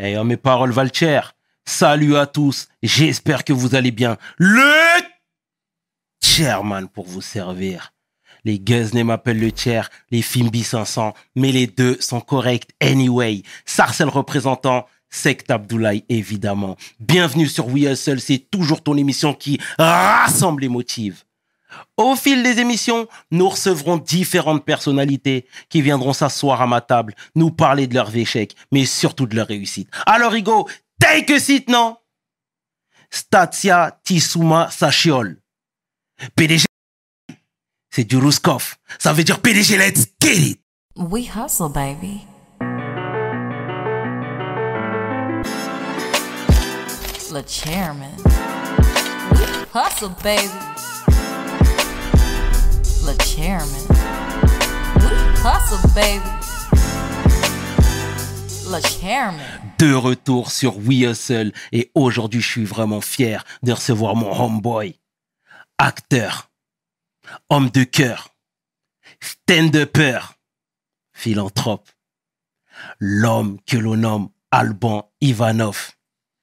Eh, oh, mes paroles valent cher. Salut à tous. J'espère que vous allez bien. Le chairman pour vous servir. Les Guzney m'appellent le chair, les Fimbi 500, mais les deux sont corrects anyway. Sarcel représentant, Sect Abdoulaye évidemment. Bienvenue sur We Hustle, c'est toujours ton émission qui rassemble les motifs. Au fil des émissions, nous recevrons différentes personnalités qui viendront s'asseoir à ma table, nous parler de leurs échecs, mais surtout de leurs réussites. Alors, Hugo, take a seat, non? Statia Tissouma Sachiol. PDG, c'est du Ruskov. Ça veut dire PDG, let's get it. We hustle, baby. Le chairman. We hustle, baby. De retour sur We Hustle. Et aujourd'hui je suis vraiment fier de recevoir mon homeboy, acteur, homme de cœur, stand-upper, philanthrope, l'homme que l'on nomme Alban Ivanov.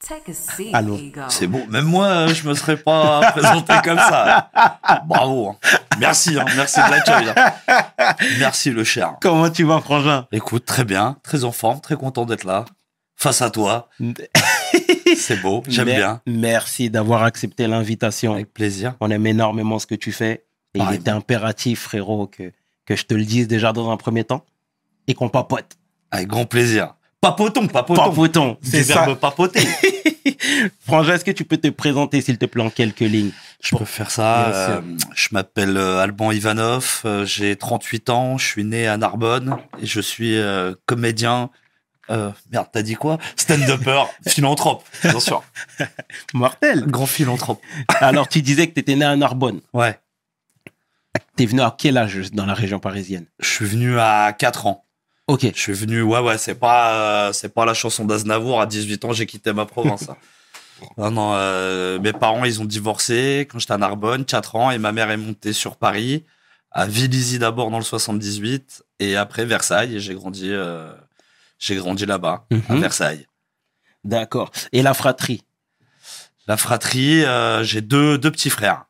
Take a seat, Allô. C'est bon. Même moi, euh, je me serais pas présenté comme ça. Bravo. hein. Merci, hein. merci de l'accueil. hein. Merci le cher. Comment tu vas, frangin? Écoute, très bien, très en forme, très content d'être là. Face à toi, c'est beau, j'aime bien. Merci d'avoir accepté l'invitation. Avec plaisir. On aime énormément ce que tu fais. Et il était impératif, frérot, que, que je te le dise déjà dans un premier temps et qu'on papote. Avec grand plaisir. Papotons, papotons. Papotons, c'est ça. verbe papoter. Frangin, est-ce que tu peux te présenter, s'il te plaît, en quelques lignes Je peux faire ça. Euh, je m'appelle euh, Alban Ivanov, euh, j'ai 38 ans, je suis né à Narbonne et je suis euh, comédien. Euh, merde, t'as dit quoi? Stand-upper, philanthrope, bien sûr. Mortel. Grand philanthrope. Alors, tu disais que tu étais né à Narbonne. Ouais. T'es venu à quel âge dans la région parisienne? Je suis venu à 4 ans. Ok. Je suis venu, ouais, ouais, c'est pas, euh, c'est pas la chanson d'Aznavour. À 18 ans, j'ai quitté ma province. hein. non, non, euh, mes parents, ils ont divorcé quand j'étais à Narbonne, 4 ans, et ma mère est montée sur Paris, à Vélizy d'abord dans le 78, et après Versailles, et j'ai grandi, euh, j'ai grandi là-bas, à Mhm. Versailles. D'accord. Et la fratrie? La fratrie, j'ai deux, deux petits frères.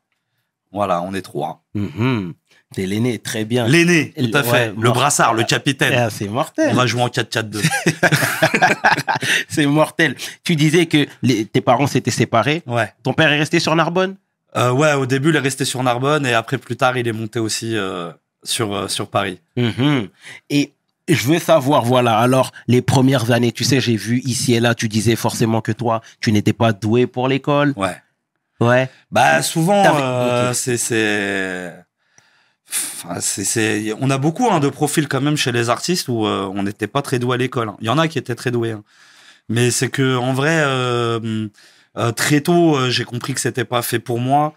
Voilà, on est trois. Mhm. T'es l'aîné, très bien. L'aîné, tout à Ouais, fait. le brassard, le capitaine. Ah, c'est mortel. On va jouer en 4-4-2. C'est mortel. Tu disais que les- tes parents s'étaient séparés. ouais. Ton père est resté sur Narbonne? Euh, ouais, au début, il est resté sur Narbonne et après, plus tard, il est monté aussi euh, sur, euh, sur Paris. Mhm. Et je veux savoir, voilà, alors, les premières années, tu sais, j'ai vu ici et là, tu disais forcément que toi, tu n'étais pas doué pour l'école. Ouais. Ouais. Bah, souvent, euh, on a beaucoup hein, de profils quand même chez les artistes où euh, on n'était pas très doué à l'école. hein. Il y en a qui étaient très doués, hein. mais c'est que en vrai, euh, euh, très tôt, j'ai compris que c'était pas fait pour moi.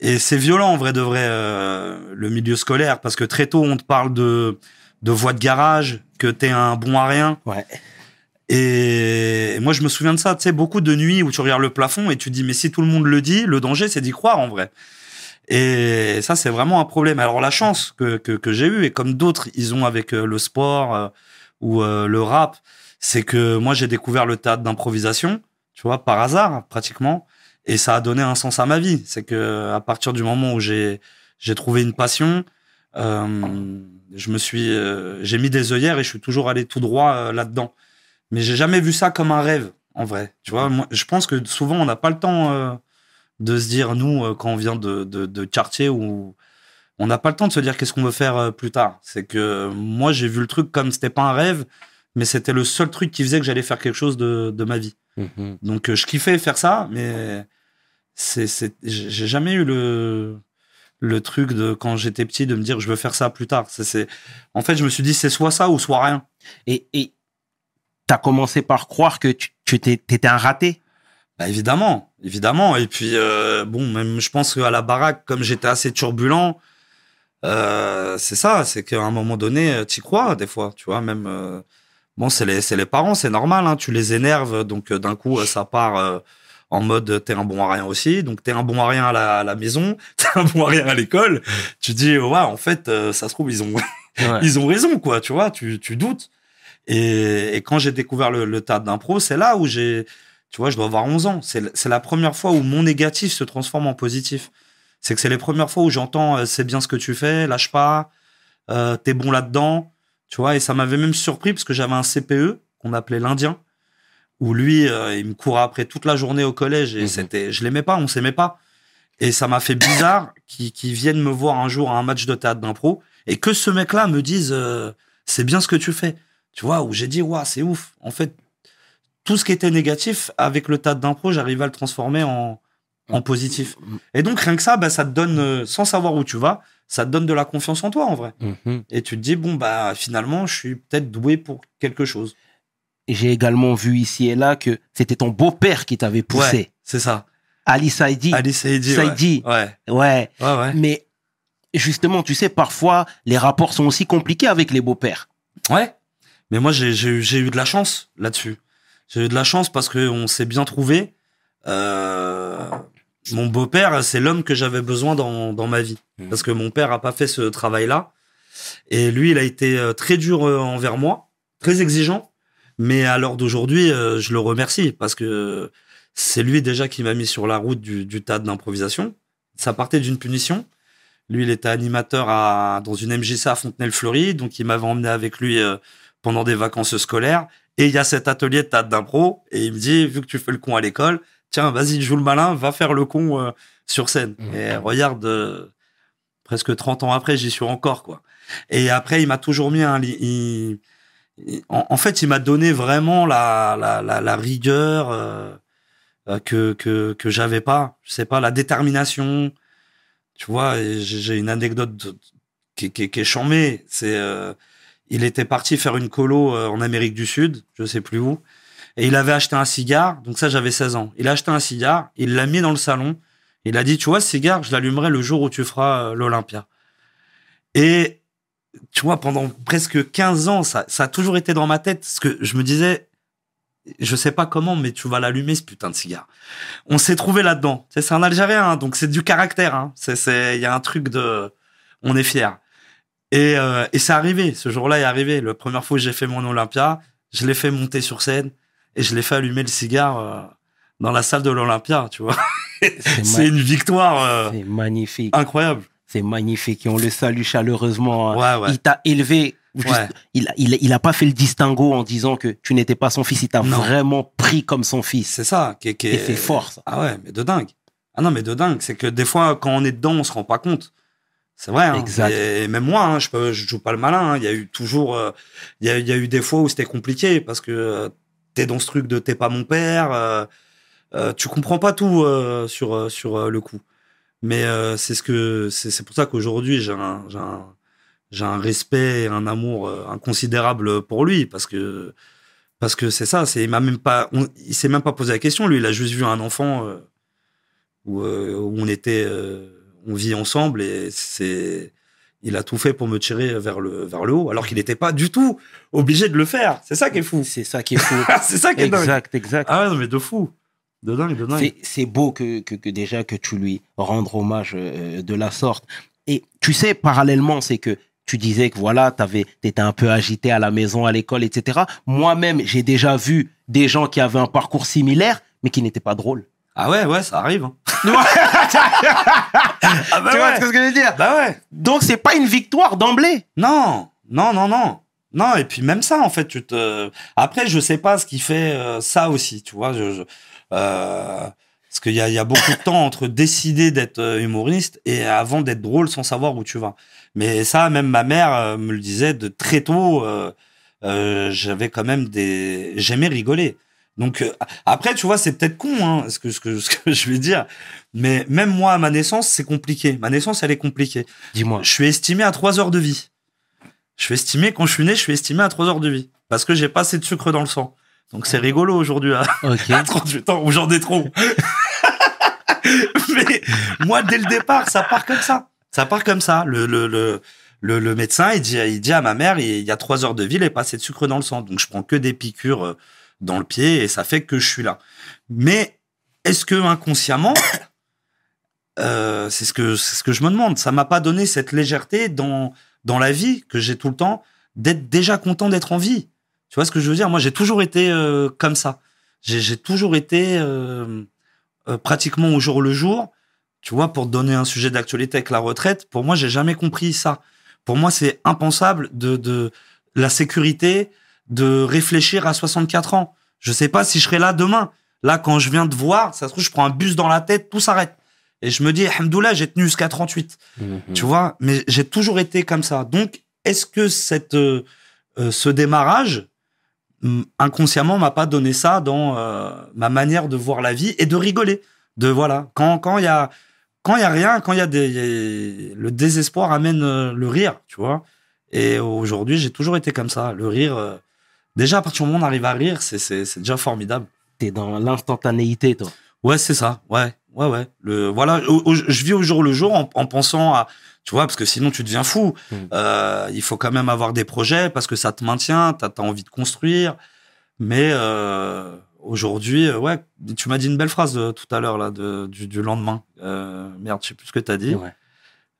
Et c'est violent en vrai de vrai le milieu scolaire parce que très tôt on te parle de de voie de garage, que t'es un bon à rien. Ouais. Et moi, je me souviens de ça, tu sais, beaucoup de nuits où tu regardes le plafond et tu dis, mais si tout le monde le dit, le danger, c'est d'y croire en vrai. Et ça, c'est vraiment un problème. Alors, la chance que, que, que j'ai eue, et comme d'autres, ils ont avec euh, le sport euh, ou euh, le rap, c'est que moi, j'ai découvert le théâtre d'improvisation, tu vois, par hasard, pratiquement. Et ça a donné un sens à ma vie. C'est que à partir du moment où j'ai j'ai trouvé une passion, je me suis, j'ai mis des œillères et je suis toujours allé tout droit là-dedans. Mais j'ai jamais vu ça comme un rêve, en vrai. Tu vois, moi, je pense que souvent on n'a pas le temps de se dire nous euh, quand on vient de de, de quartier où on n'a pas le temps de se dire qu'est-ce qu'on veut faire euh, plus tard. C'est que moi j'ai vu le truc comme c'était pas un rêve, mais c'était le seul truc qui faisait que j'allais faire quelque chose de de ma vie. Mhm. Donc euh, je kiffais faire ça, mais c'est c'est j'ai jamais eu le le truc de quand j'étais petit de me dire je veux faire ça plus tard. C'est c'est en fait je me suis dit c'est soit ça ou soit rien. Et, et t'as commencé par croire que tu, tu étais, un raté? Bah évidemment, évidemment. Et puis euh, bon, même je pense qu'à la baraque, comme j'étais assez turbulent, euh, c'est ça, c'est qu'à un moment donné, tu crois des fois, tu vois. Même euh, bon, c'est les c'est les parents, c'est normal. Hein, tu les énerves, donc euh, d'un coup, euh, ça part. euh, en mode t'es un bon à rien aussi donc t'es un bon à rien à la, à la maison t'es un bon à rien à l'école tu dis ouais en fait euh, ça se trouve ils ont Ouais. ils ont raison, quoi, tu vois, tu, tu doutes. Et, et quand j'ai découvert le, le tas d'impro, c'est là où j'ai, tu vois, je dois avoir 11 ans. C'est la première fois où mon négatif se transforme en positif. C'est que c'est les premières fois où j'entends euh, c'est bien ce que tu fais, lâche pas, euh, t'es bon là-dedans, tu vois. Et ça m'avait même surpris parce que j'avais un CPE qu'on appelait l'Indien, où lui, euh, il me courait après toute la journée au collège et Mhm. c'était, je l'aimais pas, on s'aimait pas. Et ça m'a fait bizarre qu'il qu'il vienne me voir un jour à un match de théâtre d'impro et que ce mec-là me dise euh, c'est bien ce que tu fais. Tu vois, où j'ai dit, waouh, c'est ouf. En fait, tout ce qui était négatif, avec le théâtre d'impro, j'arrivais à le transformer en, en positif. Et donc, rien que ça, bah, ça te donne, euh, sans savoir où tu vas, ça te donne de la confiance en toi, en vrai. Mhm. Et tu te dis, bon, bah, finalement, je suis peut-être doué pour quelque chose. J'ai également vu ici et là que c'était ton beau-père qui t'avait poussé. Ouais, c'est ça. Ali Saidi. Ali Saidi. Saidi. Ouais. Ouais. Ouais. Mais justement, tu sais, parfois, les rapports sont aussi compliqués avec les beaux-pères. Ouais. Mais moi, j'ai eu de la chance là-dessus. J'ai eu de la chance parce qu'on s'est bien trouvé. Euh, mon beau-père, c'est l'homme que j'avais besoin dans, dans ma vie. Mhm. Parce que mon père a pas fait ce travail-là. Et lui, il a été euh, très dur euh, envers moi, très exigeant. Mais à l'heure d'aujourd'hui, euh, je le remercie parce que c'est lui déjà qui m'a mis sur la route du, du tas d'improvisation. Ça partait d'une punition. Lui, il était animateur à, dans une MJC à Fontenay-le-Fleury, donc il m'avait emmené avec lui euh, pendant des vacances scolaires. Et il y a cet atelier de théâtre d'impro, et il me dit, vu que tu fais le con à l'école, tiens, vas-y, joue le malin, va faire le con euh, sur scène. Mhm. Et regarde, euh, presque 30 ans après, j'y suis encore, quoi. Et après, il m'a toujours mis un... il- il- en, en fait, il m'a donné vraiment la, la, la, la rigueur euh, que, que, que j'avais pas. Je sais pas, la détermination. Tu vois, j'ai une anecdote qui, qui, qui est chambée. C'est, il était parti faire une colo euh, en Amérique du Sud, je sais plus où, et il avait acheté un cigare. Donc ça, j'avais 16 ans. Il a acheté un cigare, il l'a mis dans le salon. Il a dit, tu vois, ce cigare, je l'allumerai le jour où tu feras euh, l'Olympia. Et tu vois, pendant presque 15 ans, ça, a toujours été dans ma tête, parce que je me disais, je sais pas comment, mais tu vas l'allumer, ce putain de cigare. On s'est trouvé là-dedans. C'est un Algérien, hein, donc c'est du caractère. hein. Il y a un truc de, on est fier. Et, euh, et c'est arrivé. Ce jour-là est arrivé. La première fois que j'ai fait mon Olympia, je l'ai fait monter sur scène et je l'ai fait allumer le cigare euh, dans la salle de l'Olympia. Tu vois, C'est une victoire euh, c'est magnifique. incroyable. C'est magnifique. Et on le salue chaleureusement. Ouais, ouais. Il t'a élevé. juste- Ouais. il, il, il a pas fait le distinguo en disant que tu n'étais pas son fils. Il t'a vraiment pris comme son fils. C'est ça. Qui, qui Et est- c'est fort, ça. Ah ouais, mais de dingue. Ah non, mais de dingue. C'est que des fois, quand on est dedans, on se rend pas compte. C'est vrai. Hein. Exact. Et même moi, hein, je, peux, je joue pas le malin. hein. Il y a eu toujours, euh, il y, a, il y a eu des fois où c'était compliqué parce que euh, t'es dans ce truc de t'es pas mon père. Euh, euh, tu comprends pas tout euh, sur euh, sur euh, le coup. Mais euh, c'est ce que c'est c'est pour ça qu'aujourd'hui j'ai un j'ai un j'ai un respect et un amour euh, inconsidérable pour lui parce que parce que c'est ça. C'est il m'a même pas on- il s'est même pas posé la question. Lui, il a juste vu un enfant euh, où, euh, où on était euh, on vit ensemble et c'est il a tout fait pour me tirer vers le vers le haut alors qu'il n'était pas du tout obligé de le faire. C'est ça qui est fou. C'est ça qui est fou. c'est ça qui est dingue. exact, exact. Ah non, mais de fou. De dingue, de dingue. C'est- C'est beau que, que, que déjà que tu lui rendes hommage euh, de la sorte. Et tu sais, parallèlement, c'est que tu disais que voilà, tu étais un peu agité à la maison, à l'école, etc. Moi-même, j'ai déjà vu des gens qui avaient un parcours similaire, mais qui n'étaient pas drôles. Ah ouais, ouais, ça arrive. hein. Ah bah tu vois ouais. ce que je veux dire? Bah ouais. Donc, c'est pas une victoire d'emblée. Non, non, non, non. Non, et puis même ça, en fait, tu te. Après, je sais pas ce qui fait euh, ça aussi, tu vois. Je, je- euh, Parce qu'il y a, il y a beaucoup de temps entre décider d'être euh, humoriste et avant d'être drôle sans savoir où tu vas. Mais ça, même ma mère euh, me le disait de très tôt. J'avais quand même des. J'aimais rigoler. Donc euh, après, tu vois, c'est peut-être con, hein, ce que, ce que ce que je vais dire. Mais même moi, à ma naissance, c'est compliqué. Ma naissance, elle est compliquée. Dis-moi. Je suis estimé à 3 heures de vie. Je suis estimé, quand je suis né, je suis estimé à 3 heures de vie. Parce que j'ai pas assez de sucre dans le sang. Donc c'est rigolo aujourd'hui à, Ok. à 38 ans où j'en ai trop. Mais moi, dès le départ, ça part comme ça. Ça part comme ça. Le, le, le, le, le médecin, il dit, il dit à ma mère, il y a 3 heures de vie, il n'est pas assez de sucre dans le sang. Donc je prends que des piqûres euh, dans le pied et ça fait que je suis là. Mais est-ce que inconsciemment, euh, c'est ce que c'est ce que je me demande. Ça m'a pas donné cette légèreté dans dans la vie que j'ai tout le temps d'être déjà content d'être en vie. Tu vois ce que je veux dire? Moi, j'ai toujours été euh, comme ça. J'ai toujours été euh, pratiquement au jour le jour. Tu vois, pour donner un sujet d'actualité avec la retraite, pour moi, j'ai jamais compris ça. Pour moi, c'est impensable de, de la sécurité, de réfléchir à 64 ans. Je sais pas si je serai là demain. Là, quand je viens de voir, ça se trouve, je prends un bus dans la tête, tout s'arrête. Et je me dis, Alhamdoulilah, j'ai tenu jusqu'à 38. Mhm. Tu vois, mais j'ai toujours été comme ça. Donc, est-ce que cette, euh, euh, ce démarrage, hum, inconsciemment, m'a pas donné ça dans euh, ma manière de voir la vie et de rigoler? De voilà, quand quand il y a quand il y a rien, quand il y a des y a- le désespoir amène le rire, tu vois. Et aujourd'hui, j'ai toujours été comme ça. Le rire, déjà à partir du moment où on arrive à rire, c'est c'est c'est déjà formidable. T'es dans l'instantanéité, toi. Ouais, c'est ça. Ouais, ouais, ouais. Le, voilà, au- au- je vis au jour le jour en, en pensant à, tu vois, parce que sinon tu deviens fou. Mm. Euh, il faut quand même avoir des projets parce que ça te maintient, t'as as envie de construire. Mais euh, aujourd'hui, euh, ouais, tu m'as dit une belle phrase tout à l'heure là, de, du, du lendemain. Euh, merde, je sais plus ce que t'as dit. Ouais.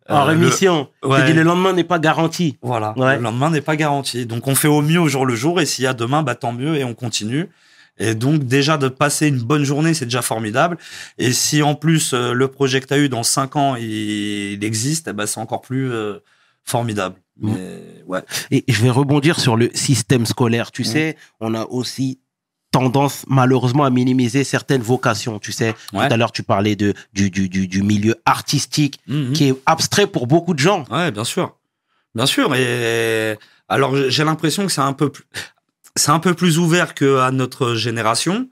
En Euh, rémission. le- ouais. Tu dis le lendemain n'est pas garanti. Voilà. Ouais. Le lendemain n'est pas garanti. Donc, on fait au mieux au jour le jour. Et s'il y a demain, bah, tant mieux et on continue. Et donc, déjà, de passer une bonne journée, c'est déjà formidable. Et si, en plus, euh, le projet que tu as eu dans cinq ans, il, il existe, eh ben, c'est encore plus euh, formidable. Mm. Mais, ouais. Et je vais rebondir sur le système scolaire. Tu Mm. sais, on a aussi tendance malheureusement à minimiser certaines vocations. Tu sais, Ouais. tout à l'heure tu parlais de du, du, du, du milieu artistique Mhm. qui est abstrait pour beaucoup de gens. Ouais, bien sûr. Bien sûr. Et alors, j'ai l'impression que c'est un peu plus, c'est un peu plus ouvert que à notre génération.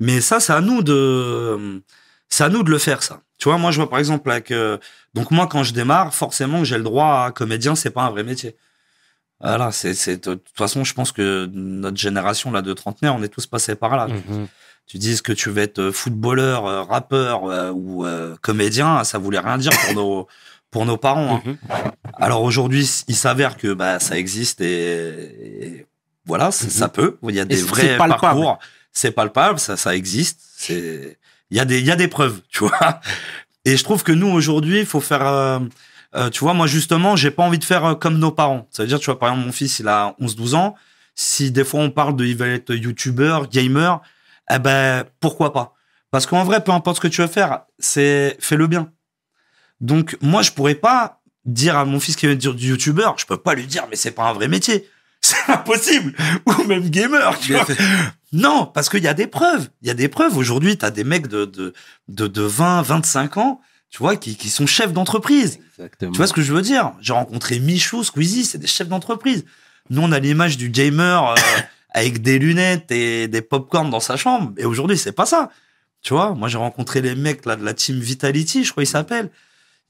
Mais ça, c'est à nous de, c'est à nous de le faire, ça. Tu vois, moi, je vois par exemple avec, euh, donc moi, quand je démarre, forcément, j'ai le droit à comédien, c'est pas un vrai métier. Voilà, c'est, c'est, de toute façon, je pense que notre génération, là, de trentenaire, on est tous passés par là. Mhm. Tu dises que tu veux être euh, footballeur, euh, rappeur euh, ou euh, comédien, ça voulait rien dire pour nos, pour nos parents. hein. Mhm. Alors aujourd'hui, il s'avère que bah, ça existe et, et voilà, Mhm. ça peut. Il y a des vrais palpable. parcours. C'est palpable, ça, ça existe. C'est, il y a des, il y a des preuves, tu vois. Et je trouve que nous aujourd'hui, il faut faire. euh, euh, tu vois, moi justement, j'ai pas envie de faire euh, comme nos parents. Ça veut dire, tu vois, par exemple, mon fils, il a 11-12 ans. Si des fois on parle de, il va être youtubeur, gamer, eh ben pourquoi pas? Parce qu'en vrai, peu importe ce que tu veux faire, c'est fais-le bien. Donc moi, je pourrais pas dire à mon fils qui veut dire du youtubeur, je peux pas lui dire mais c'est pas un vrai métier. C'est impossible. Ou même gamer, tu vois. Non, parce qu'il y a des preuves. Il y a des preuves. Aujourd'hui, tu as des mecs de, de, de, de 20, 25 ans, tu vois, qui, qui sont chefs d'entreprise. Exactement. Tu vois ce que je veux dire? J'ai rencontré Michou, Squeezie, c'est des chefs d'entreprise. Nous, on a l'image du gamer euh, avec des lunettes et des popcorn dans sa chambre. Et aujourd'hui, c'est pas ça. Tu vois, moi, j'ai rencontré les mecs là, de la team Vitality, je crois qu'ils s'appellent.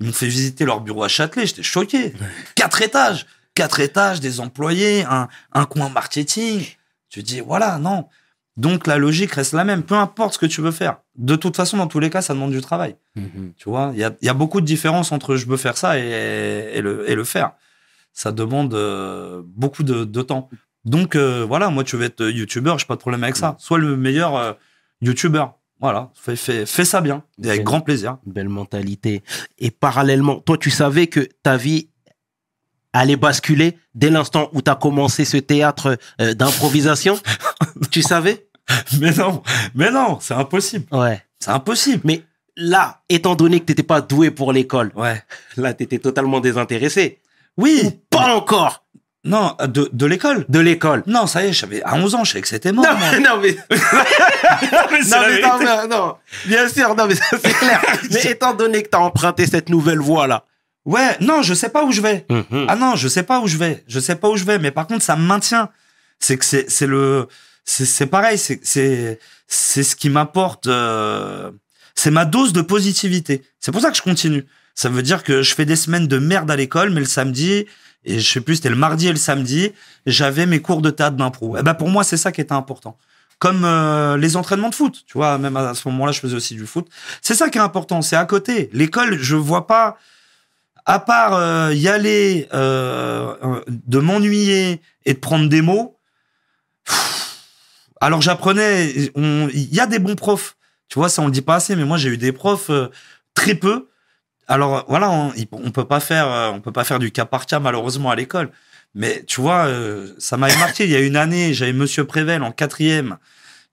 Ils m'ont fait visiter leur bureau à Châtelet, j'étais choqué. Quatre étages, quatre étages, des employés, un, un coin marketing. Tu dis, voilà, non. Donc, la logique reste la même, peu importe ce que tu veux faire. De toute façon, dans tous les cas, ça demande du travail. Mhm. Tu vois, il y a, il y a beaucoup de différences entre je veux faire ça et, et, le, et le faire. Ça demande euh, beaucoup de, de temps. Donc euh, voilà, moi tu veux être youtubeur, j'ai pas de problème avec ça. Sois le meilleur euh, youtubeur. Voilà, fais, fais, fais ça bien et avec grand plaisir. Belle mentalité. Et parallèlement, toi, tu savais que ta vie allait basculer dès l'instant où tu as commencé ce théâtre euh, d'improvisation? Tu savais? Mais non, mais non, c'est impossible. Ouais. C'est impossible. Mais là, étant donné que tu n'étais pas doué pour l'école, Ouais. là, tu étais totalement désintéressé. Oui, Pas encore non, de, de l'école. de l'école. Non, ça y est, j'avais à 11 ans, je savais que c'était mort. Non, mais, non, mais, Mais non, mais, non, mais- non. bien sûr, non, mais ça, c'est clair. mais étant donné que tu as emprunté cette nouvelle voie-là. Ouais, non, je sais pas où je vais. Mhm. Ah non, je sais pas où je vais. Je sais pas où je vais, mais par contre, ça me maintient. C'est que c'est c'est le c'est pareil. C'est c'est ce qui m'apporte. euh, c'est ma dose de positivité. C'est pour ça que je continue. Ça veut dire que je fais des semaines de merde à l'école, mais le samedi et je sais plus, c'était le mardi et le samedi, j'avais mes cours de théâtre d'impro. Et ben pour moi, c'est ça qui était important. Comme euh, les entraînements de foot, tu vois, même à ce moment-là, je faisais aussi du foot. C'est ça qui est important, c'est à côté. L'école, je vois pas à part euh, y aller, euh, euh, de m'ennuyer et de prendre des mots. Alors j'apprenais, il y a des bons profs, tu vois, ça on le dit pas assez, mais moi j'ai eu des profs euh, très peu. Alors voilà, on, il- on peut pas faire, euh, on peut pas faire du cas par cas malheureusement à l'école, Mais tu vois, euh, ça m'avait marqué. Il y a une année, j'avais Monsieur Prével en quatrième.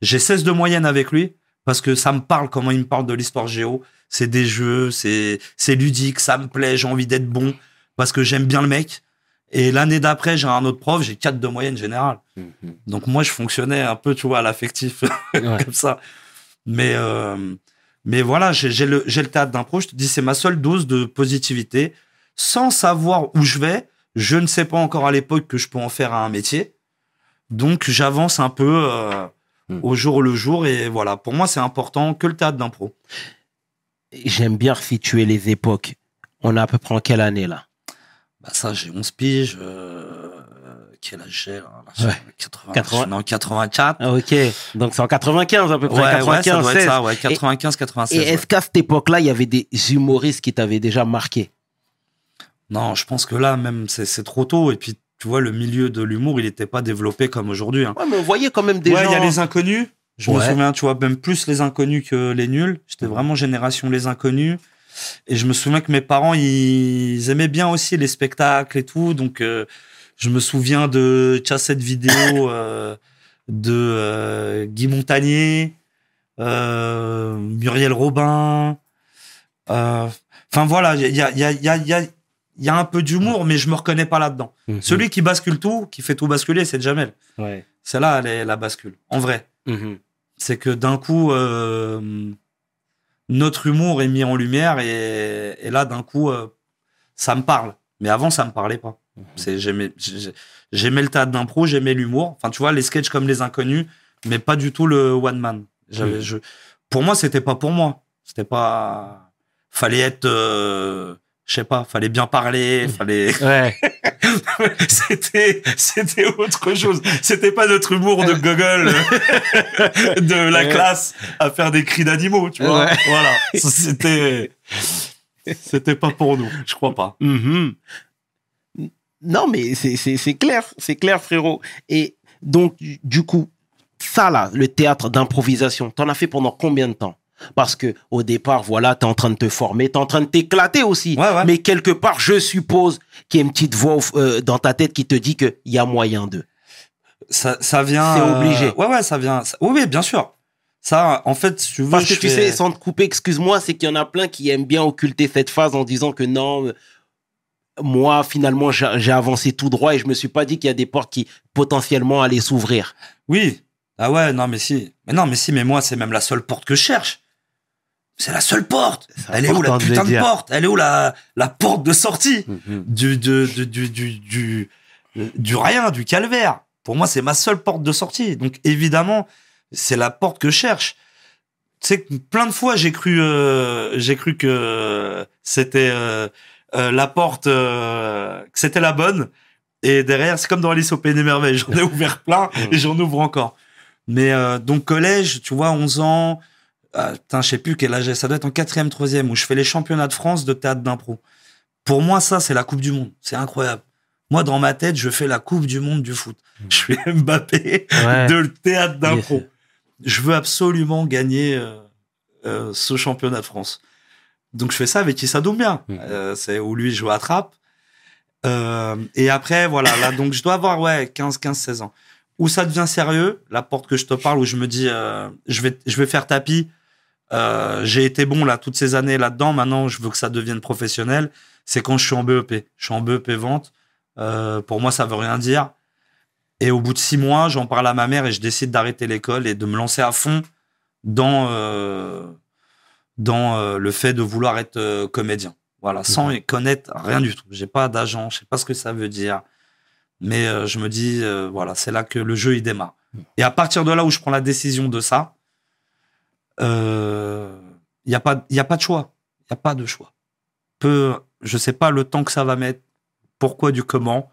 J'ai 16 de moyenne avec lui parce que ça me parle comment il me parle de l'histoire géo. C'est des jeux, c'est c'est ludique, ça me plaît, j'ai envie d'être bon parce que j'aime bien le mec. Et l'année d'après, j'ai un autre prof, j'ai 4 de moyenne générale. Mhm. Donc moi, je fonctionnais un peu, tu vois, à l'affectif Ouais. comme ça. Mais euh, mais voilà, j'ai j'ai le j'ai le théâtre d'impro. Je te dis, c'est ma seule dose de positivité, sans savoir où je vais. Je ne sais pas encore à l'époque que je peux en faire un métier. Donc j'avance un peu euh, Hmm. au jour le jour et voilà. Pour moi, c'est important que le théâtre d'impro. J'aime bien situer les époques. On est à peu près en quelle année là? Bah ça, j'ai 11 piges. Euh, quel âge j'ai là, Là, Ouais. 80, 80. je suis né en 84. Ah, Ok, donc c'est en 95 à peu près. Ouais, ouais, 95, ça doit être 16. ça, ouais, 95, 96. Et ouais. est-ce qu'à cette époque-là, il y avait des humoristes qui t'avaient déjà marqué? Non, je pense que là, même, c'est c'est trop tôt. Et puis, tu vois, le milieu de l'humour, il n'était pas développé comme aujourd'hui. Hein. Ouais, mais on voyait quand même des ouais, il y a les inconnus. Je me souviens, tu vois, même plus les inconnus que les nuls. J'étais vraiment génération les inconnus. Et je me souviens que mes parents, ils aimaient bien aussi les spectacles et tout. Donc, euh, je me souviens de cassettes vidéo euh, de euh, Guy Montagnier, euh, Muriel Robin. Enfin, voilà, il y a, il y, a, il y, a, il y, a, il y a un peu d'humour, mais je me reconnais pas là-dedans. Mhm. Celui qui bascule tout, qui fait tout basculer, c'est Jamel. Ouais. C'est là elle est la bascule. En vrai, Mhm. c'est que d'un coup, notre humour est mis en lumière et, et là, d'un coup, euh, ça me parle. Mais avant, ça me parlait pas. C'est j'aimais j'ai- j'aimais le théâtre d'impro, j'aimais l'humour. Enfin, tu vois, les sketchs comme les inconnus, mais pas du tout le one man. J'avais, Mhm. je, pour moi, c'était pas pour moi. C'était pas. Fallait être, euh, je sais pas, fallait bien parler, fallait. Ouais. c'était c'était autre chose. C'était pas notre humour de gogol de la Ouais. classe à faire des cris d'animaux, tu vois. Ouais. Voilà, c'était c'était pas pour nous, je crois pas. Mhm. Non, mais c'est- c'est c'est clair, c'est clair, frérot. Et donc, du- du coup, ça là, le théâtre d'improvisation, t'en as fait pendant combien de temps? Parce que au départ, voilà, t'es en train de te former, t'es en train de t'éclater aussi. Ouais, ouais. Mais quelque part, je suppose qu'il y a une petite voix euh, dans ta tête qui te dit qu'il y a moyen de. Ça ça vient C'est euh, obligé. ouais ouais, ça vient ça- Oui oui, bien sûr. Ça en fait, tu veux Parce que tu fais- sais, sans te couper, excuse-moi, c'est qu'il y en a plein qui aiment bien occulter cette phase en disant que non, euh, moi, finalement, j'ai j'ai avancé tout droit et je me suis pas dit qu'il y a des portes qui potentiellement allaient s'ouvrir. Oui. Ah ouais, non mais si. Mais non mais si mais moi c'est même la seule porte que je cherche. C'est la seule porte. Elle est où la de putain de porte? Elle est où la la porte de sortie? Mhm. du, de- de- du, du, du, du rien, du calvaire. Pour moi, c'est ma seule porte de sortie. Donc, évidemment, c'est la porte que je cherche. Tu sais, que plein de fois, j'ai cru, euh, j'ai cru que c'était euh, euh, la porte, que c'était la bonne. Et derrière, c'est comme dans Alice au Pays des Merveilles. J'en ai ouvert plein et j'en ouvre encore. Mais donc, collège, tu vois, 11 ans, ah, putain, je sais plus quel âge. Ça doit être en quatrième, troisième, où je fais les championnats de France de théâtre d'impro. Pour moi, ça, c'est la Coupe du Monde. C'est incroyable. Moi, dans ma tête, je fais la Coupe du Monde du foot. Je suis Mbappé Ouais. de le théâtre d'impro. Yes. Je veux absolument gagner euh, euh, ce championnat de France. Donc, je fais ça avec Issa Doumbia. Mhm. Euh, c'est où lui, je attrape. Euh, et après, voilà, là, donc je dois avoir, ouais, 15, 15, 16 ans. Où ça devient sérieux, la porte que je te parle, où je me dis, je, vais, je vais faire tapis. Euh, j'ai été bon là toutes ces années là-dedans. Maintenant, je veux que ça devienne professionnel. C'est quand je suis en BEP. Je suis en BEP vente. Euh, pour moi, ça veut rien dire. Et au bout de six mois, j'en parle à ma mère et je décide d'arrêter l'école et de me lancer à fond dans euh, dans le fait de vouloir être comédien. Voilà, sans y connaître rien du tout. J'ai pas d'agent, je sais pas ce que ça veut dire. Mais je me dis, voilà, c'est là que le jeu il démarre. Et à partir de là où je prends la décision de ça, il n'y a pas, y a pas de choix. Il y a pas de choix. Peu, je sais pas le temps que ça va mettre, pourquoi du comment,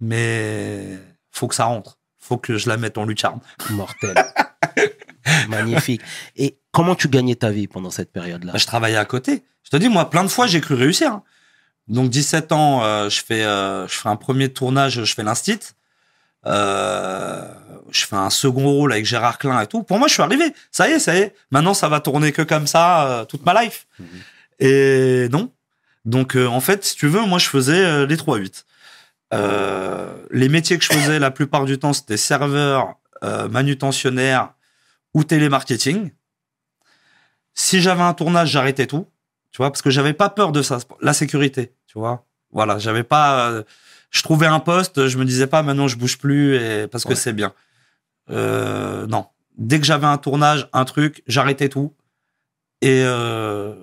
mais faut que ça rentre. Faut que je la mette en lucarne. Mortel. Magnifique. Et comment tu gagnais ta vie pendant cette période-là? Bah, je travaillais à côté. Je te dis, moi, plein de fois, j'ai cru réussir. hein. Donc, 17 ans, euh, je, fais, euh, je fais un premier tournage, je fais l'instit. Euh, je fais un second rôle avec Gérard Klein et tout. Pour moi, je suis arrivé. Ça y est, ça y est. Maintenant, ça va tourner que comme ça euh, toute ma life. Et non. Donc, euh, en fait, si tu veux, moi, je faisais euh, les 3-8. euh, les métiers que je faisais la plupart du temps, c'était serveur, manutentionnaire ou télémarketing. Si j'avais un tournage, j'arrêtais tout, tu vois, parce que j'avais pas peur de ça, la sécurité, tu vois. Voilà, j'avais pas. Je trouvais un poste, je me disais pas maintenant je bouge plus et parce que c'est bien. Euh, non, dès que j'avais un tournage, un truc, j'arrêtais tout et euh,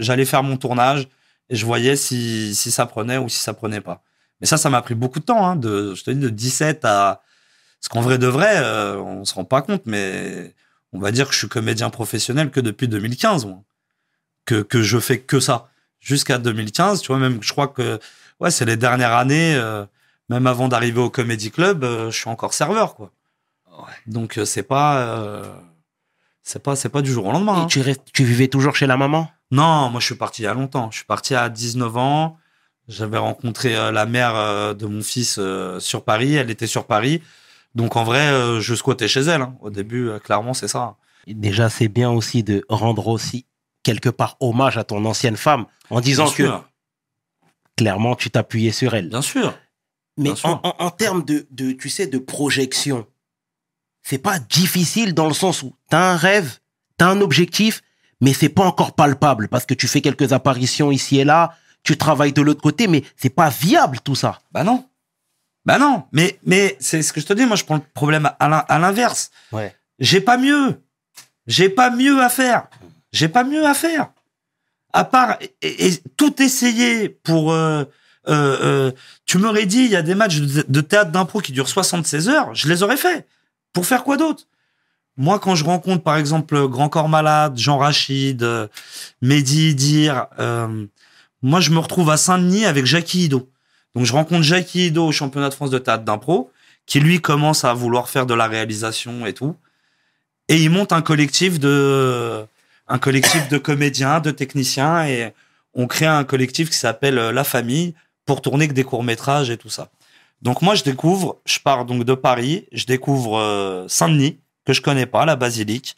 j'allais faire mon tournage et je voyais si, si ça prenait ou si ça prenait pas. Mais ça, ça m'a pris beaucoup de temps, hein, de, je te dis de 17 à parce qu'en vrai de vrai, euh, on se rend pas compte, mais on va dire que je suis comédien professionnel que depuis 2015, moi. Que, que je fais que ça. Jusqu'à 2015, tu vois, même, je crois que, ouais, c'est les dernières années, euh, même avant d'arriver au Comedy Club, euh, je suis encore serveur, quoi. Donc, euh, c'est pas, c'est pas, c'est pas du jour au lendemain. hein. Tu, restes- tu vivais toujours chez la maman? Non, moi, je suis parti il y a longtemps. Je suis parti à 19 ans. J'avais rencontré la mère de mon fils sur Paris. Elle était sur Paris. Donc, en vrai, je squattais chez elle. hein. Au début, clairement, c'est ça. Et Déjà, c'est bien aussi de rendre aussi quelque part hommage à ton ancienne femme en disant Bien que sûr. Clairement tu t'appuyais sur elle. Bien sûr. Mais bien sûr. en, en- en termes de, de, tu sais, de projection, c'est pas difficile dans le sens où t'as un rêve, t'as un objectif, mais c'est pas encore palpable parce que tu fais quelques apparitions ici et là, tu travailles de l'autre côté, mais c'est pas viable tout ça. Bah non. Bah non. Mais, mais c'est ce que je te dis. Moi, je prends le problème à l'inverse. Ouais. J'ai pas mieux. J'ai pas mieux à faire. J'ai pas mieux à faire. À part et, tout essayer pour. euh, euh, euh, tu m'aurais dit, il y a des matchs de, théâtre d'impro qui durent 76 heures. Je les aurais fait. Pour faire quoi d'autre? Moi, quand je rencontre, par exemple, Grand Corps Malade, Jean Rachid, Mehdi, Dir, moi, je me retrouve à Saint-Denis avec Jackie Ido. Donc, je rencontre Jackie Ido au championnat de France de théâtre d'impro, qui lui commence à vouloir faire de la réalisation et tout. Et il monte un collectif de, un collectif de comédiens, de techniciens, et on crée un collectif qui s'appelle euh, La Famille pour tourner que des courts métrages et tout ça. Donc moi, je découvre, je pars donc de Paris, je découvre euh, Saint-Denis que je connais pas, la basilique.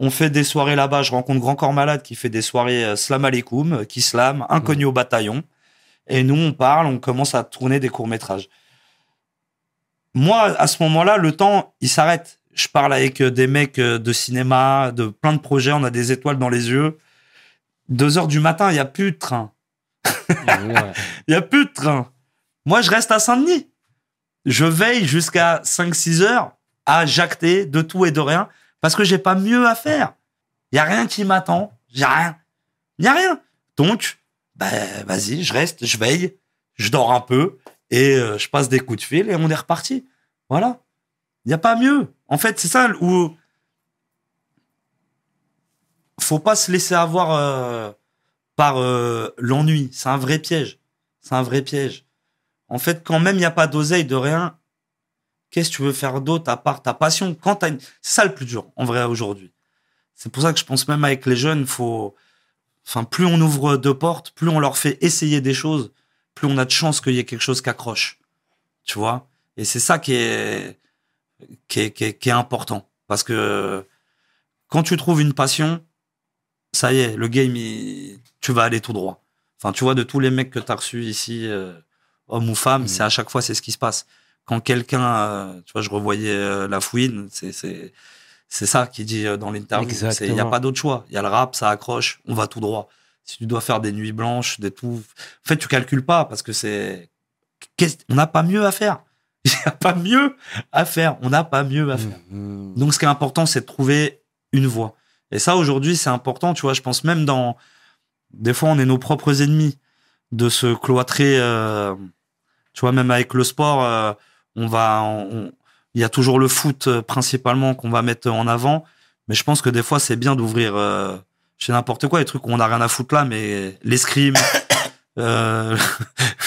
On fait des soirées là-bas. Je rencontre Grand Corps Malade qui fait des soirées euh, slam alaikum, qui slam, inconnu au bataillon. Et nous, on parle, on commence à tourner des courts métrages. Moi, à ce moment-là, le temps, il s'arrête. Je parle avec euh, des mecs euh, de cinéma, de plein de projets. On a des étoiles dans les yeux. Deux heures du matin, il y a plus de train. Il y a plus de train. Moi, je reste à Saint-Denis. Je veille jusqu'à 5-6 heures à jacter de tout et de rien parce que j'ai pas mieux à faire. Il y a rien qui m'attend. J'ai rien. Il y a rien. Donc, ben, vas-y, je reste, je veille, je dors un peu et euh, je passe des coups de fil et on est reparti. Voilà. Il n'y a pas mieux. En fait, c'est ça où faut pas se laisser avoir euh, par euh, l'ennui. C'est un vrai piège. C'est un vrai piège. En fait, quand même il n'y a pas d'oseille de rien, qu'est-ce que tu veux faire d'autre à part ta passion? Quand une... C'est ça le plus dur, en vrai, aujourd'hui. C'est pour ça que je pense même avec les jeunes, faut... Enfin, plus on ouvre de portes, plus on leur fait essayer des choses, plus on a de chances qu'il y ait quelque chose qui accroche. Tu vois? Et c'est ça qui est... Qui, est, qui, est, qui est important. Parce que quand tu trouves une passion, ça y est, le game, il- tu vas aller tout droit. Enfin, tu vois, de tous les mecs que tu as reçus ici, euh, hommes ou femmes, Mhm. c'est à chaque fois, c'est ce qui se passe. Quand quelqu'un, euh, tu vois, je revoyais euh, La Fouine, c'est, c'est, c'est ça qu'il dit euh, dans l'interview. C'est- Il n'y a pas d'autre choix. Il y a le rap, ça accroche, on va tout droit. Si tu dois faire des nuits blanches, des tout. En fait, tu calcules pas parce que c'est. On n'a pas mieux à faire. Il n'y a pas mieux à faire. On n'a pas mieux à faire. Mhm. Donc, ce qui est important, c'est de trouver une voie. Et ça, aujourd'hui, c'est important. Tu vois, je pense même dans. Des fois, on est nos propres ennemis de se cloîtrer. euh, Tu vois, même avec le sport, euh, on va. on- Il y a toujours le foot euh, principalement qu'on va mettre en avant. Mais je pense que des fois, c'est bien d'ouvrir. Sais n'importe quoi, les trucs où on n'a rien à foutre là, mais l'escrime, euh,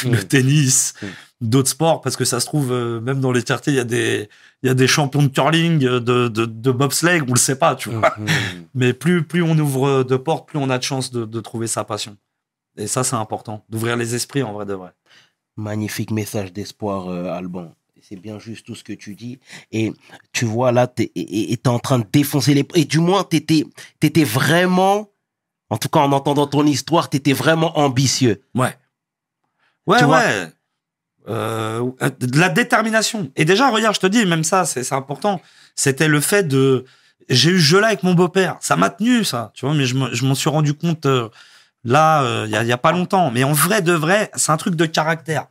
le Mm. tennis, Mm. D'autres sports, parce que ça se trouve, euh, même dans les quartiers, il y a des, il y a des champions de curling, euh, de, de, de bobsleigh, on le sait pas, tu vois. Mhm. Mais plus, plus on ouvre de portes, plus on a de chances de, de trouver sa passion. Et ça, c'est important, d'ouvrir les esprits en vrai de vrai. Magnifique message d'espoir, euh, Alban. C'est bien juste tout ce que tu dis. Et tu vois, là, tu es, en train de défoncer les... Et du moins, tu étais, vraiment, en tout cas en entendant ton histoire, tu étais vraiment ambitieux. Ouais. Ouais, Tu vois ouais. Euh, de la détermination. Et déjà, regarde, je te dis, même ça, c'est important. C'était le fait de, j'ai eu ce jeu-là avec mon beau-père. Ça m'a tenu, ça, tu vois. Mais je me- je m'en suis rendu compte euh, là, euh, il y, a, il y a pas longtemps. Mais en vrai de vrai, c'est un truc de caractère.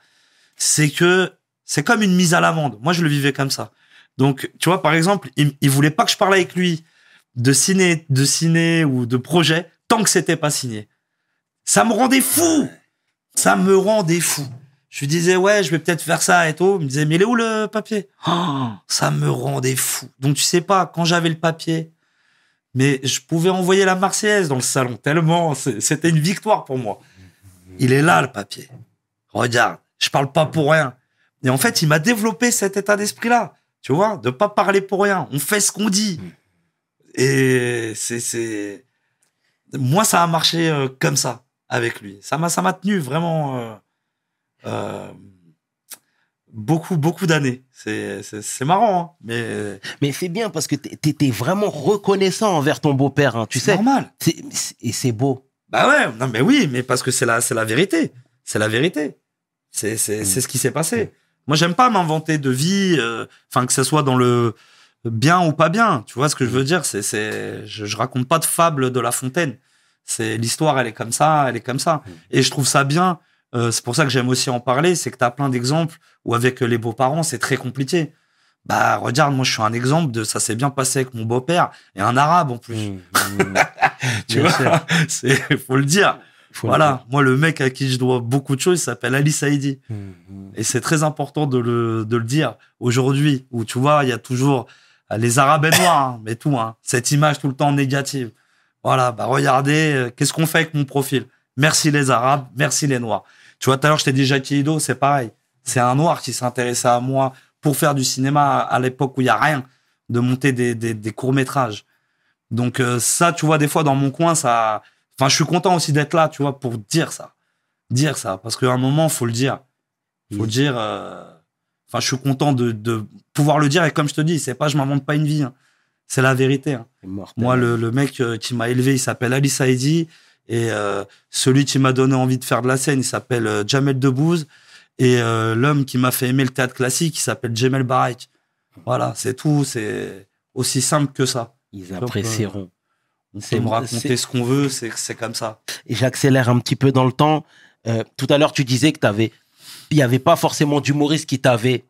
C'est que c'est comme une mise à l'amende. Moi, je le vivais comme ça. Donc, tu vois, par exemple, il, il voulait pas que je parle avec lui de ciné, de ciné ou de projet tant que c'était pas signé. Ça me rendait fou. Ça me rendait fou. Je lui disais, ouais, je vais peut-être faire ça et tout. Il me disait, mais il est où le papier? Oh, Ça me rendait fou. Donc, tu sais pas, quand j'avais le papier, mais je pouvais envoyer la Marseillaise dans le salon, tellement c'était une victoire pour moi. Il est là, le papier. Regarde, je parle pas pour rien. Et en fait, il m'a développé cet état d'esprit-là. Tu vois, de pas parler pour rien. On fait ce qu'on dit. Et c'est, c'est, moi, ça a marché euh, comme ça avec lui. Ça m'a, ça m'a tenu vraiment euh, beaucoup, beaucoup d'années. C'est, marrant, hein, mais Mais c'est bien parce que t'es- t'étais vraiment reconnaissant envers ton beau-père, hein, tu c'est sais. normal. C'est- c'est- Et c'est beau. Bah ouais, non mais oui, mais parce que c'est la, c'est la vérité. C'est la vérité. C'est, c'est, c'est ce qui s'est passé. Moi, j'aime pas m'inventer de vie, euh, enfin que ce soit dans le bien ou pas bien. Tu vois ce que je veux dire? C'est, c'est, je, je raconte pas de fable de La Fontaine. C'est l'histoire, elle est comme ça, elle est comme ça. Et je trouve ça bien. Euh, c'est pour ça que j'aime aussi en parler. C'est que tu as plein d'exemples où avec les beaux-parents, c'est très compliqué. Bah regarde, moi je suis un exemple de ça s'est bien passé avec mon beau-père et un arabe en plus. tu Bien vois, sûr. c'est faut le dire. Faut- Voilà, moi le mec à qui je dois beaucoup de choses, il s'appelle Ali Saïdi. Et c'est très important de le, de le dire aujourd'hui, où tu vois, il y a toujours euh, les Arabes et Noirs, hein, mais tout, hein, cette image tout le temps négative. Voilà, bah regardez, euh, qu'est-ce qu'on fait avec mon profil? Merci les Arabes, merci les Noirs. Tu vois, tout à l'heure, je t'ai dit Jackie Ido, c'est pareil. C'est un Noir qui s'intéressait à moi pour faire du cinéma à l'époque où il y a rien, de monter des, des, des courts-métrages. Donc euh, ça, tu vois, des fois, dans mon coin, ça... Enfin, je suis content aussi d'être là, tu vois, pour dire ça. Dire ça, parce qu'à un moment, faut le dire. Faut Oui. dire. euh, Enfin, je suis content de, de pouvoir le dire. Et comme je te dis, c'est pas, je m'invente pas une vie. hein. C'est la vérité. hein. Moi, le, le mec euh, qui m'a élevé, il s'appelle Ali Saïdi. Et euh, celui qui m'a donné envie de faire de la scène, il s'appelle euh, Jamel Debbouze. Et euh, l'homme qui m'a fait aimer le théâtre classique, il s'appelle Jamel Barak. Voilà, c'est tout. C'est aussi simple que ça. Ils apprécieront. On peut me raconter ce qu'on veut, c'est comme ça. Et j'accélère un petit peu dans le temps. Euh, tout à l'heure, tu disais que t'avais, il n'y avait pas forcément d'humoriste qui t'avait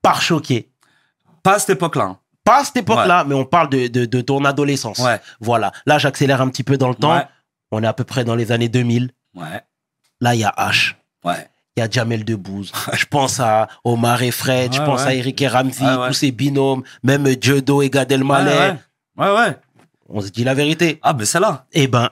par choqué. Pas à cette époque-là. hein. Pas à cette époque-là, mais on parle de, de, de ton adolescence. Ouais. Voilà. Là, j'accélère un petit peu dans le temps. Ouais. On est à peu près dans les années 2000. Ouais. Là, il y a H. Ouais. Il y a Jamel Debbouze. je pense à Omar et Fred. je pense à Eric et Ramsey, tous ces binômes. Même Jodo et Gad Elmaleh. Ouais, ouais. ouais, ouais. On se dit la vérité. Ah, ben c'est là. Eh ben,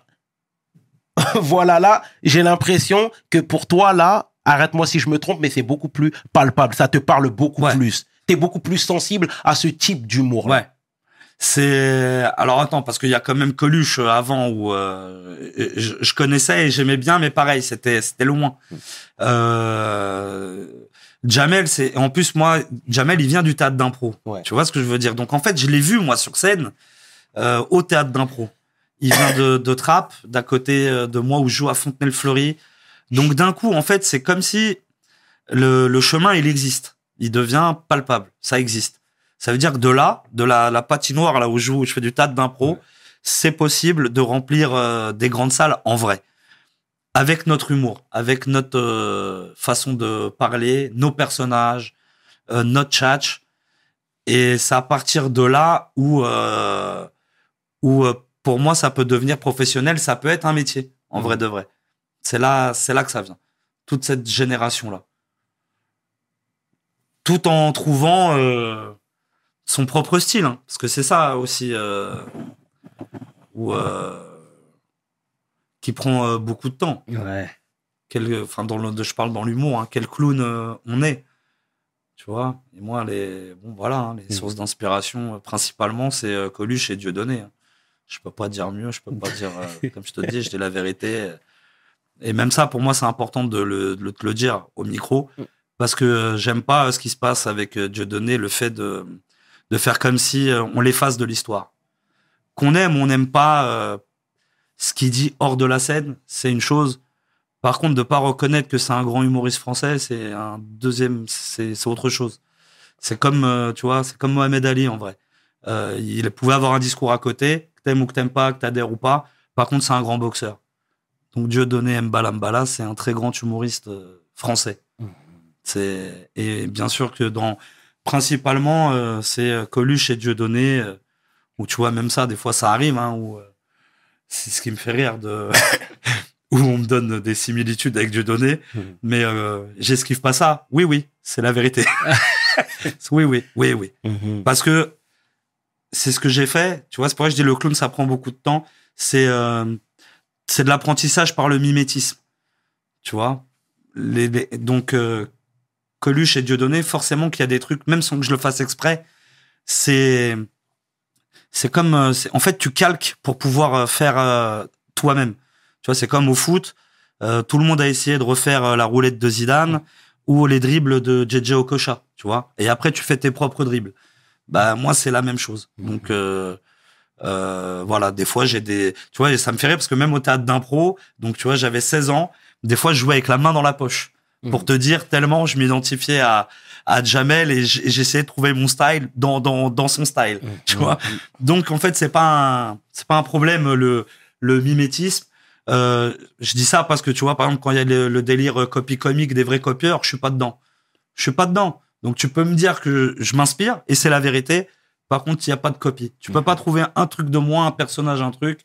voilà, là, j'ai l'impression que pour toi, là, arrête-moi si je me trompe, mais c'est beaucoup plus palpable. Ça te parle beaucoup Ouais. plus. T'es beaucoup plus sensible à ce type d'humour. Ouais. C'est alors attends parce qu'il y a quand même Coluche euh, avant où euh, je, je connaissais et j'aimais bien mais pareil c'était c'était loin. Euh, Jamel c'est en plus moi Jamel il vient du théâtre d'impro. Ouais. Tu vois ce que je veux dire? Donc en fait je l'ai vu moi sur scène euh, au théâtre d'impro. Il vient de, de Trappes d'à côté euh, de moi où je joue à Fontenay-le-Fleury. Donc d'un coup en fait c'est comme si le, le chemin il existe. Il devient palpable. Ça existe. Ça veut dire que de là, de la, la patinoire là où je joue, où je fais du théâtre d'impro, c'est possible de remplir euh, des grandes salles en vrai. Avec notre humour, avec notre euh, façon de parler, nos personnages, euh, notre chat. Et c'est à partir de là où, où pour moi, ça peut devenir professionnel, ça peut être un métier, en vrai de vrai. C'est là, c'est là que ça vient. Toute cette génération-là. Tout en trouvant son propre style, hein, parce que c'est ça aussi euh, où, euh, qui prend euh, beaucoup de temps. Ouais. Quel, enfin, dans le, je parle dans l'humour, hein, quel clown on est, tu vois. Et moi, les, bon, voilà, hein, les Mhm. sources d'inspiration principalement, c'est Coluche et Dieudonné. Je peux pas dire mieux, je peux pas dire, comme je te dis, je dis la vérité. Et même ça, pour moi, c'est important de, le, de te le dire au micro, Mhm. parce que j'aime pas ce qui se passe avec Dieudonné, le fait de, de faire comme si euh, on l'efface de l'histoire. Qu'on aime ou on n'aime pas euh, ce qu'il dit hors de la scène, c'est une chose. Par contre, de pas reconnaître que c'est un grand humoriste français, c'est un deuxième, c'est autre chose. C'est comme, euh, tu vois, c'est comme Mohamed Ali en vrai. Euh, il pouvait avoir un discours à côté, que t'aimes ou que t'aimes pas, que t'adhères ou pas. Par contre, c'est un grand boxeur. Donc Dieu donné Mbala Mbala, c'est un très grand humoriste français. Mhm. C'est et bien sûr que dans principalement euh, c'est euh, Coluche et Dieudonné euh, où tu vois même ça des fois ça arrive hein, où euh, c'est ce qui me fait rire de où on me donne des similitudes avec Dieudonné Mhm. mais j'esquive pas ça. Oui oui, c'est la vérité. oui oui, oui oui. Mhm. Parce que c'est ce que j'ai fait. Tu vois, c'est pour ça que je dis le clown, ça prend beaucoup de temps. C'est c'est de l'apprentissage par le mimétisme. Tu vois. Les, les- donc Coluche et Dieudonné, forcément qu'il y a des trucs, même sans que je le fasse exprès, c'est c'est comme euh, c'est- en fait tu calques pour pouvoir euh, faire euh, toi-même. Tu vois, c'est comme au foot. euh, tout le monde a essayé de refaire la roulette de Zidane ou les dribbles de JJ Okocha, tu vois. Et après, tu fais tes propres dribbles. Bah, moi, c'est la même chose. Mhm. Donc, euh, euh, voilà, des fois, j'ai des... Tu vois, ça me fait rire parce que même au théâtre d'impro, donc, tu vois, j'avais 16 ans, des fois, je jouais avec la main dans la poche. Pour te dire, tellement je m'identifiais à, à Jamel et j'essayais de trouver mon style dans, dans, dans son style. Mhm. Tu vois donc en fait c'est pas un c'est pas un problème le le mimétisme. Euh, je dis ça parce que tu vois par exemple quand il y a le, le délire copie comique des vrais copieurs, je suis pas dedans. Je suis pas dedans. Donc tu peux me dire que je m'inspire et c'est la vérité. Par contre, il y a pas de copie. Tu peux Mhm. pas trouver un truc de moi, un personnage, un truc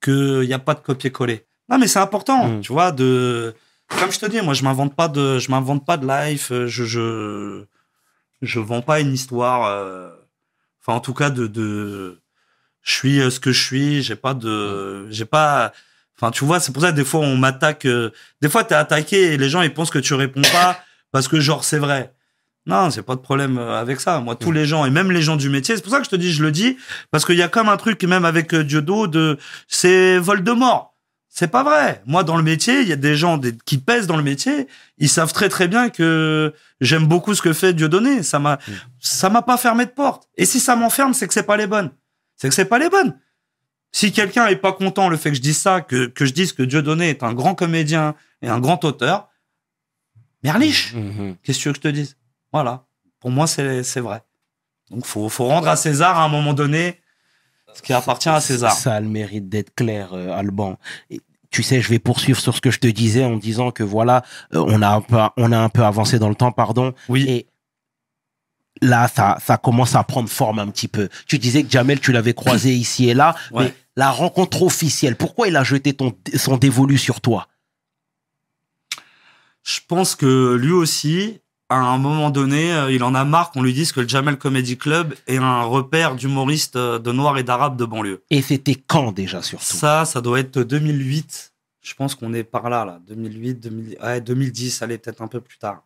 que il y a pas de copier-coller. Non mais c'est important, tu vois de comme je te dis, moi je m'invente pas de je m'invente pas de life, euh, je je je vends pas une histoire euh, enfin en tout cas de de je suis euh, ce que je suis j'ai pas de j'ai pas enfin tu vois c'est pour ça que des fois on m'attaque euh, des fois t'es attaqué et les gens ils pensent que tu réponds pas parce que genre c'est vrai. Non c'est pas de problème euh, avec ça. Moi tous Mm. les gens et même les gens du métier c'est pour ça que je te dis je le dis parce qu'il y a comme un truc même avec Dieudo de c'est Voldemort c'est pas vrai. Moi, dans le métier, il y a des gens des- qui pèsent dans le métier. Ils savent très très bien que j'aime beaucoup ce que fait Dieudonné. Ça m'a, Mm. ça m'a pas fermé de porte. Et si ça m'enferme, c'est que c'est pas les bonnes. C'est que c'est pas les bonnes. Si quelqu'un est pas content le fait que je dise ça, que, que je dise que Dieudonné est un grand comédien et un grand auteur, merliche. Mhm. Qu'est-ce que tu veux que je te dise? Voilà. Pour moi, c'est, c'est vrai. Donc, faut, faut rendre à César à un moment donné ce qui appartient à César. Ça a le mérite d'être clair, euh, Alban. Et tu sais, je vais poursuivre sur ce que je te disais en disant que voilà, euh, on a un peu, on a un peu avancé dans le temps, pardon. Oui. Et là, ça, ça commence à prendre forme un petit peu. Tu disais que Jamel, tu l'avais croisé ici et là, Ouais. mais la rencontre officielle, pourquoi il a jeté ton, son dévolu sur toi? Je pense que lui aussi, à un moment donné, euh, il en a marre qu'on lui dise que le Jamel Comedy Club est un repère d'humoristes euh, de noirs et d'arabes de banlieue. Et c'était quand déjà surtout? Ça, ça doit être 2008. Je pense qu'on est par là, là. 2008, 2000, ouais, 2010, allez, peut-être un peu plus tard.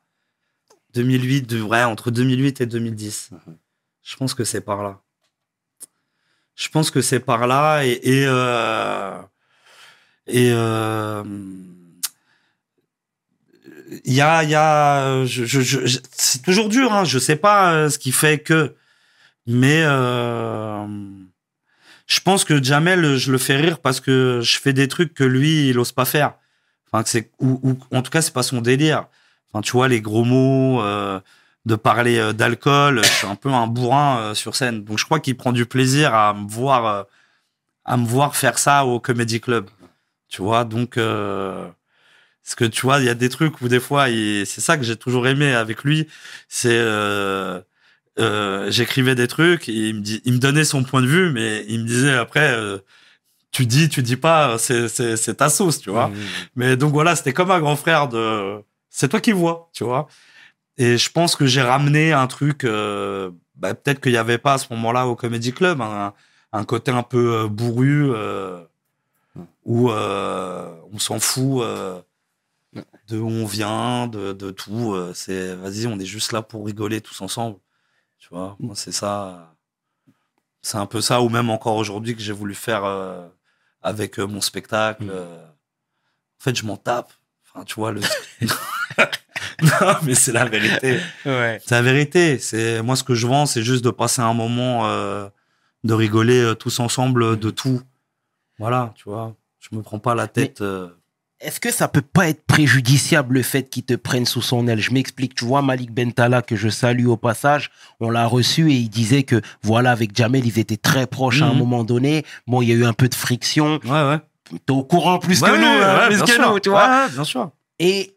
2008, de, ouais, entre 2008 et 2010. Je pense que c'est par là. Je pense que c'est par là et, et, euh, et euh, il y a, il y a, je, je, je- c'est toujours dur, hein. Je sais pas euh, ce qui fait que, mais euh, je pense que Jamel, je le fais rire parce que je fais des trucs que lui, il ose pas faire. Enfin, c'est ou, ou en tout cas, c'est pas son délire. Enfin, tu vois les gros mots, euh, de parler euh, d'alcool. Je suis un peu un bourrin euh, sur scène, donc je crois qu'il prend du plaisir à me voir, à me voir faire ça au comedy club. Tu vois, donc. Euh, parce que tu vois, il y a des trucs où des fois, c'est ça que j'ai toujours aimé avec lui, c'est euh, euh, j'écrivais des trucs, et il me dit, il me donnait son point de vue, mais il me disait après, euh, tu dis, tu dis pas, c'est ta sauce, tu vois. Mhm. Mais donc voilà, c'était comme un grand frère de, c'est toi qui vois, tu vois. Et je pense que j'ai ramené un truc, euh, bah, peut-être qu'il y avait pas à ce moment-là au Comedy Club, un, un côté un peu euh, bourru, euh, où euh, on s'en fout euh, de où on vient, de, de tout. euh, c'est, vas-y, on est juste là pour rigoler tous ensemble, tu vois. Moi, c'est ça. C'est un peu ça, ou même encore aujourd'hui que j'ai voulu faire euh, avec euh, mon spectacle. Mm. euh. En fait, je m'en tape. Enfin, tu vois, le. non, mais c'est la vérité. Ouais. C'est la vérité. C'est moi ce que je vends, c'est juste de passer un moment euh, de rigoler euh, tous ensemble euh, de tout. Voilà, tu vois. Je me prends pas la tête. Est-ce que ça peut pas être préjudiciable le fait qu'il te prenne sous son aile? Je m'explique. Tu vois, Malik Bentala, que je salue au passage, on l'a reçu et il disait que, voilà, avec Jamel, ils étaient très proches à un Mhm. moment donné. Bon, il y a eu un peu de friction. Ouais, ouais. T'es au courant plus Ouais, que nous, hein, ouais, plus que sûr. nous, tu vois. Bien sûr. Et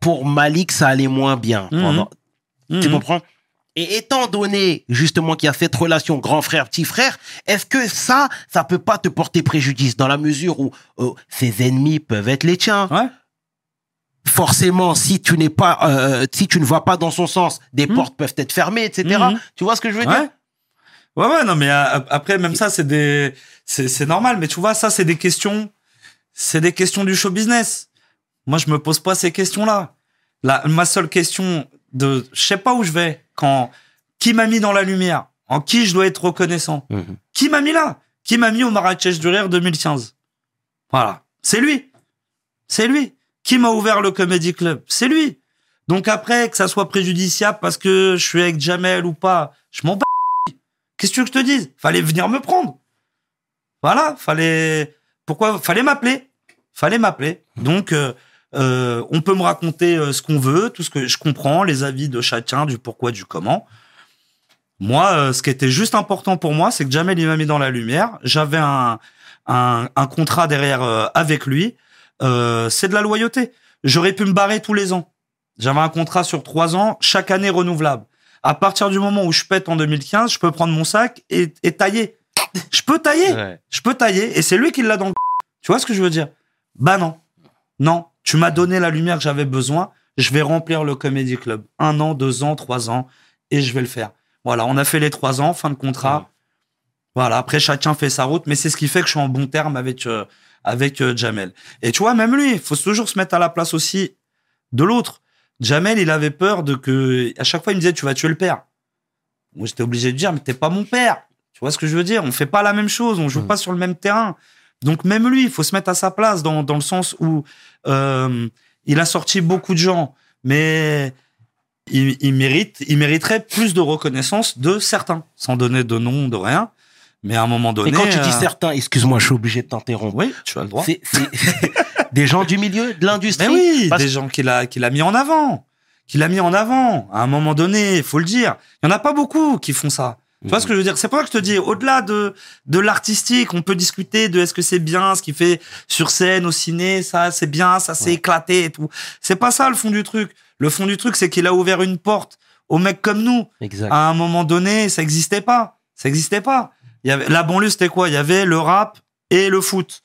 pour Malik, ça allait moins bien. Mhm. Tu Mhm. comprends? Et étant donné justement qu'il y a cette relation grand frère petit frère, est-ce que ça, ça peut pas te porter préjudice dans la mesure où euh, ses ennemis peuvent être les tiens? Ouais. Forcément, si tu n'es pas, euh, si tu ne vas pas dans son sens, des Mhm. portes peuvent être fermées, etc. Mhm. Tu vois ce que je veux Ouais. dire? Ouais, ouais, non, mais euh, après, même ça, c'est des, c'est, c'est normal. Mais tu vois, ça, c'est des questions, c'est des questions du show business. Moi, je me pose pas ces questions-là. La, ma seule question de, je sais pas où je vais quand, qui m'a mis dans la lumière, en qui je dois être reconnaissant. Mhm. Qui m'a mis là? Qui m'a mis au Marrakech du Rire 2015? Voilà. C'est lui. C'est lui. Qui m'a ouvert le Comedy Club? C'est lui. Donc après, que ça soit préjudiciable parce que je suis avec Jamel ou pas, je m'en bats. Qu'est-ce que tu veux que je te dise? Fallait venir me prendre. Voilà, fallait. Pourquoi? Fallait m'appeler. Fallait m'appeler. Donc, euh, euh, on peut me raconter euh, ce qu'on veut, tout ce que je comprends, les avis de chacun, du pourquoi, du comment. Moi, euh, ce qui était juste important pour moi, c'est que Jamel il m'a mis dans la lumière. J'avais un, un, un contrat derrière euh, avec lui. Euh, c'est de la loyauté. J'aurais pu me barrer tous les ans. J'avais un contrat sur trois ans, chaque année renouvelable. À partir du moment où je pète en 2015, je peux prendre mon sac et, et tailler. Je peux tailler. Ouais. Je peux tailler. Et c'est lui qui l'a dans le Tu vois ce que je veux dire? Bah non. Non. Tu m'as donné la lumière que j'avais besoin. Je vais remplir le Comedy Club. Un an, deux ans, trois ans. Et je vais le faire. Voilà. On a fait les trois ans, fin de contrat. Voilà. Après, chacun fait sa route. Mais c'est ce qui fait que je suis en bon terme avec, euh, avec euh, Jamel. Et tu vois, même lui, il faut toujours se mettre à la place aussi de l'autre. Jamel, il avait peur de que, à chaque fois, il me disait, tu vas tuer le père. Moi, j'étais obligé de dire, mais t'es pas mon père. Tu vois ce que je veux dire? On fait pas la même chose. On joue pas sur le même terrain. Donc, même lui, il faut se mettre à sa place dans, dans le sens où, euh, il a sorti beaucoup de gens, mais il, il mérite, il mériterait plus de reconnaissance de certains, sans donner de nom, de rien. Mais à un moment donné. Et quand tu dis euh, certains, excuse-moi, je suis obligé de t'interrompre. Oui, tu as le droit. C'est des gens du milieu, de l'industrie. Mais oui, Parce- des gens qu'il a, qu'il a mis en avant. Qu'il a mis en avant. À un moment donné, il faut le dire. Il y en a pas beaucoup qui font ça. Tu vois ce que je veux dire? C'est pour ça que je te dis, au-delà de, de l'artistique, on peut discuter de est-ce que c'est bien ce qu'il fait sur scène, au ciné, ça c'est bien, ça s'est Ouais. éclaté et tout. C'est pas ça le fond du truc. Le fond du truc, c'est qu'il a ouvert une porte aux mecs comme nous. Exact. À un moment donné, ça existait pas. Ça existait pas. Il y avait, la banlieue, c'était quoi? Il y avait le rap et le foot.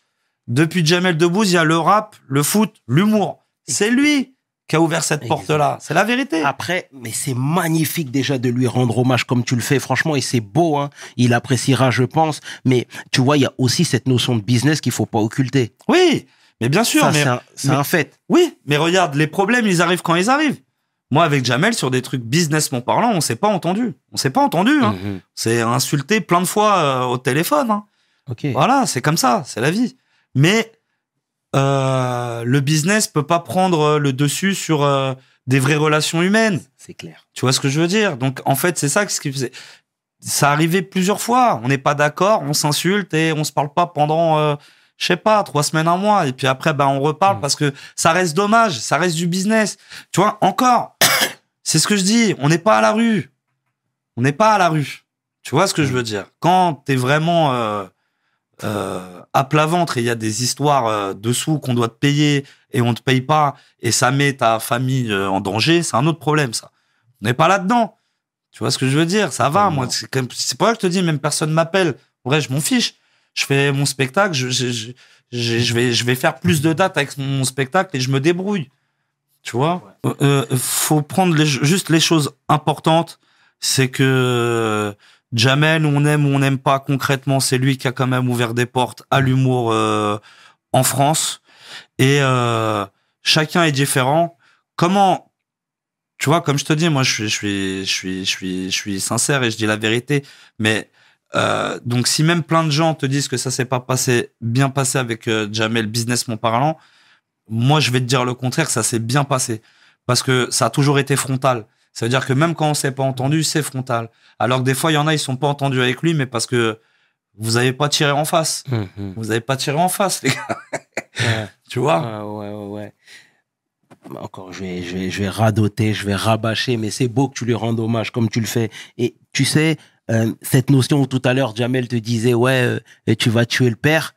Depuis Jamel Debbouze, il y a le rap, le foot, l'humour. C'est lui qui a ouvert cette porte-là. C'est la vérité. Après, mais c'est magnifique déjà de lui rendre hommage comme tu le fais, franchement, et c'est beau, hein. Il appréciera, je pense. Mais tu vois, il y a aussi cette notion de business qu'il faut pas occulter. Oui, mais bien sûr. C'est un, c'est mais- un fait. Oui, mais regarde, les problèmes, ils arrivent quand ils arrivent. Moi, avec Jamel, sur des trucs businessment parlant, on s'est pas entendu. On s'est pas entendu. Hein. Mhm. C'est insulté plein de fois euh, au téléphone. Hein. Ok. Voilà, c'est comme ça, c'est la vie. Mais euh, le business peut pas prendre euh, le dessus sur euh, des vraies relations humaines. C'est clair. Tu vois ce que je veux dire? Donc, en fait, c'est ça ce qui faisait. Ça arrivait plusieurs fois. On n'est pas d'accord, on s'insulte et on se parle pas pendant, euh, je sais pas, trois semaines, un mois. Et puis après, ben, on reparle Mm. parce que ça reste dommage, ça reste du business. Tu vois, encore, c'est ce que je dis. On n'est pas à la rue. On n'est pas à la rue. Tu vois ce que je veux dire? Quand t'es vraiment euh, à plat ventre et il y a des histoires euh, dessous qu'on doit te payer et on te paye pas et ça met ta famille euh, en danger, c'est un autre problème, ça. On n'est pas là-dedans. Tu vois ce que je veux dire? Ça va, moi. C'est comme- c'est pour ça que je te dis, même personne m'appelle. En vrai, je m'en fiche. Je fais mon spectacle, je, je, je, je- je vais, je vais faire plus de dates avec mon spectacle et je me débrouille. Tu vois? Faut prendre les- juste les choses importantes. C'est que Jamel, on aime ou on n'aime pas concrètement, c'est lui qui a quand même ouvert des portes à l'humour euh, en France. Et euh, chacun est différent. Comment, tu vois, comme je te dis, moi, je suis, je suis, je suis, je suis, je suis sincère et je dis la vérité. Mais euh, donc, si même plein de gens te disent que ça s'est pas passé bien passé avec euh, Jamel, businessment parlant, moi, je vais te dire le contraire, ça s'est bien passé parce que ça a toujours été frontal. Ça veut dire que même quand on s'est pas entendu, c'est frontal. Alors que des fois, il y en a, ils sont pas entendus avec lui, mais parce que vous avez pas tiré en face. Mhm. Vous avez pas tiré en face, les gars. Ouais. Tu vois Ah, ouais, ouais, ouais. Encore, je vais, je, vais, je vais radoter, je vais rabâcher, mais c'est beau que tu lui rendes hommage comme tu le fais. Et tu sais, euh, cette notion où tout à l'heure, Jamel te disait, ouais, euh, tu vas tuer le père.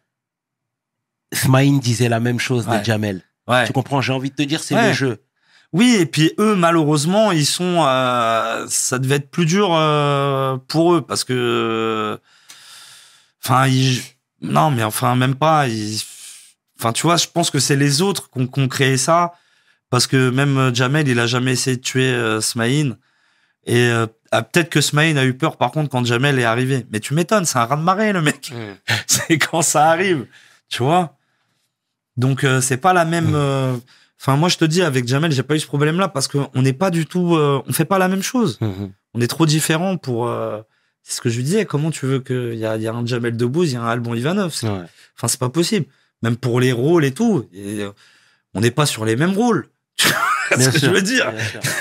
Smaïn disait la même chose Ouais. de Jamel. Ouais. Tu comprends J'ai envie de te dire, c'est le jeu. Oui, et puis eux, malheureusement, ils sont. euh, ça devait être plus dur euh, pour eux parce que. Enfin, ils. Non, mais enfin, même pas. Ils, enfin, tu vois, je pense que c'est les autres qui ont, créé ça parce que même euh, Jamel, il a jamais essayé de tuer euh, Smaïn. Et euh, ah, peut-être que Smaïn a eu peur, par contre, quand Jamel est arrivé. Mais tu m'étonnes, c'est un raz de marée, le mec. c'est quand ça arrive, tu vois. Donc euh, c'est pas la même. Enfin, moi je te dis avec Jamel, j'ai pas eu ce problème-là parce qu'on n'est pas du tout, euh, on fait pas la même chose. Mhm. On est trop différents pour. euh, c'est ce que je lui disais. Comment tu veux qu'il y a, y a un Jamel Debbouze, il y a un Albon Ivanov c'est- Ouais. Enfin, c'est pas possible. Même pour les rôles et tout, Et, euh, on n'est pas sur les mêmes rôles. Bien ce que sûr, je veux dire?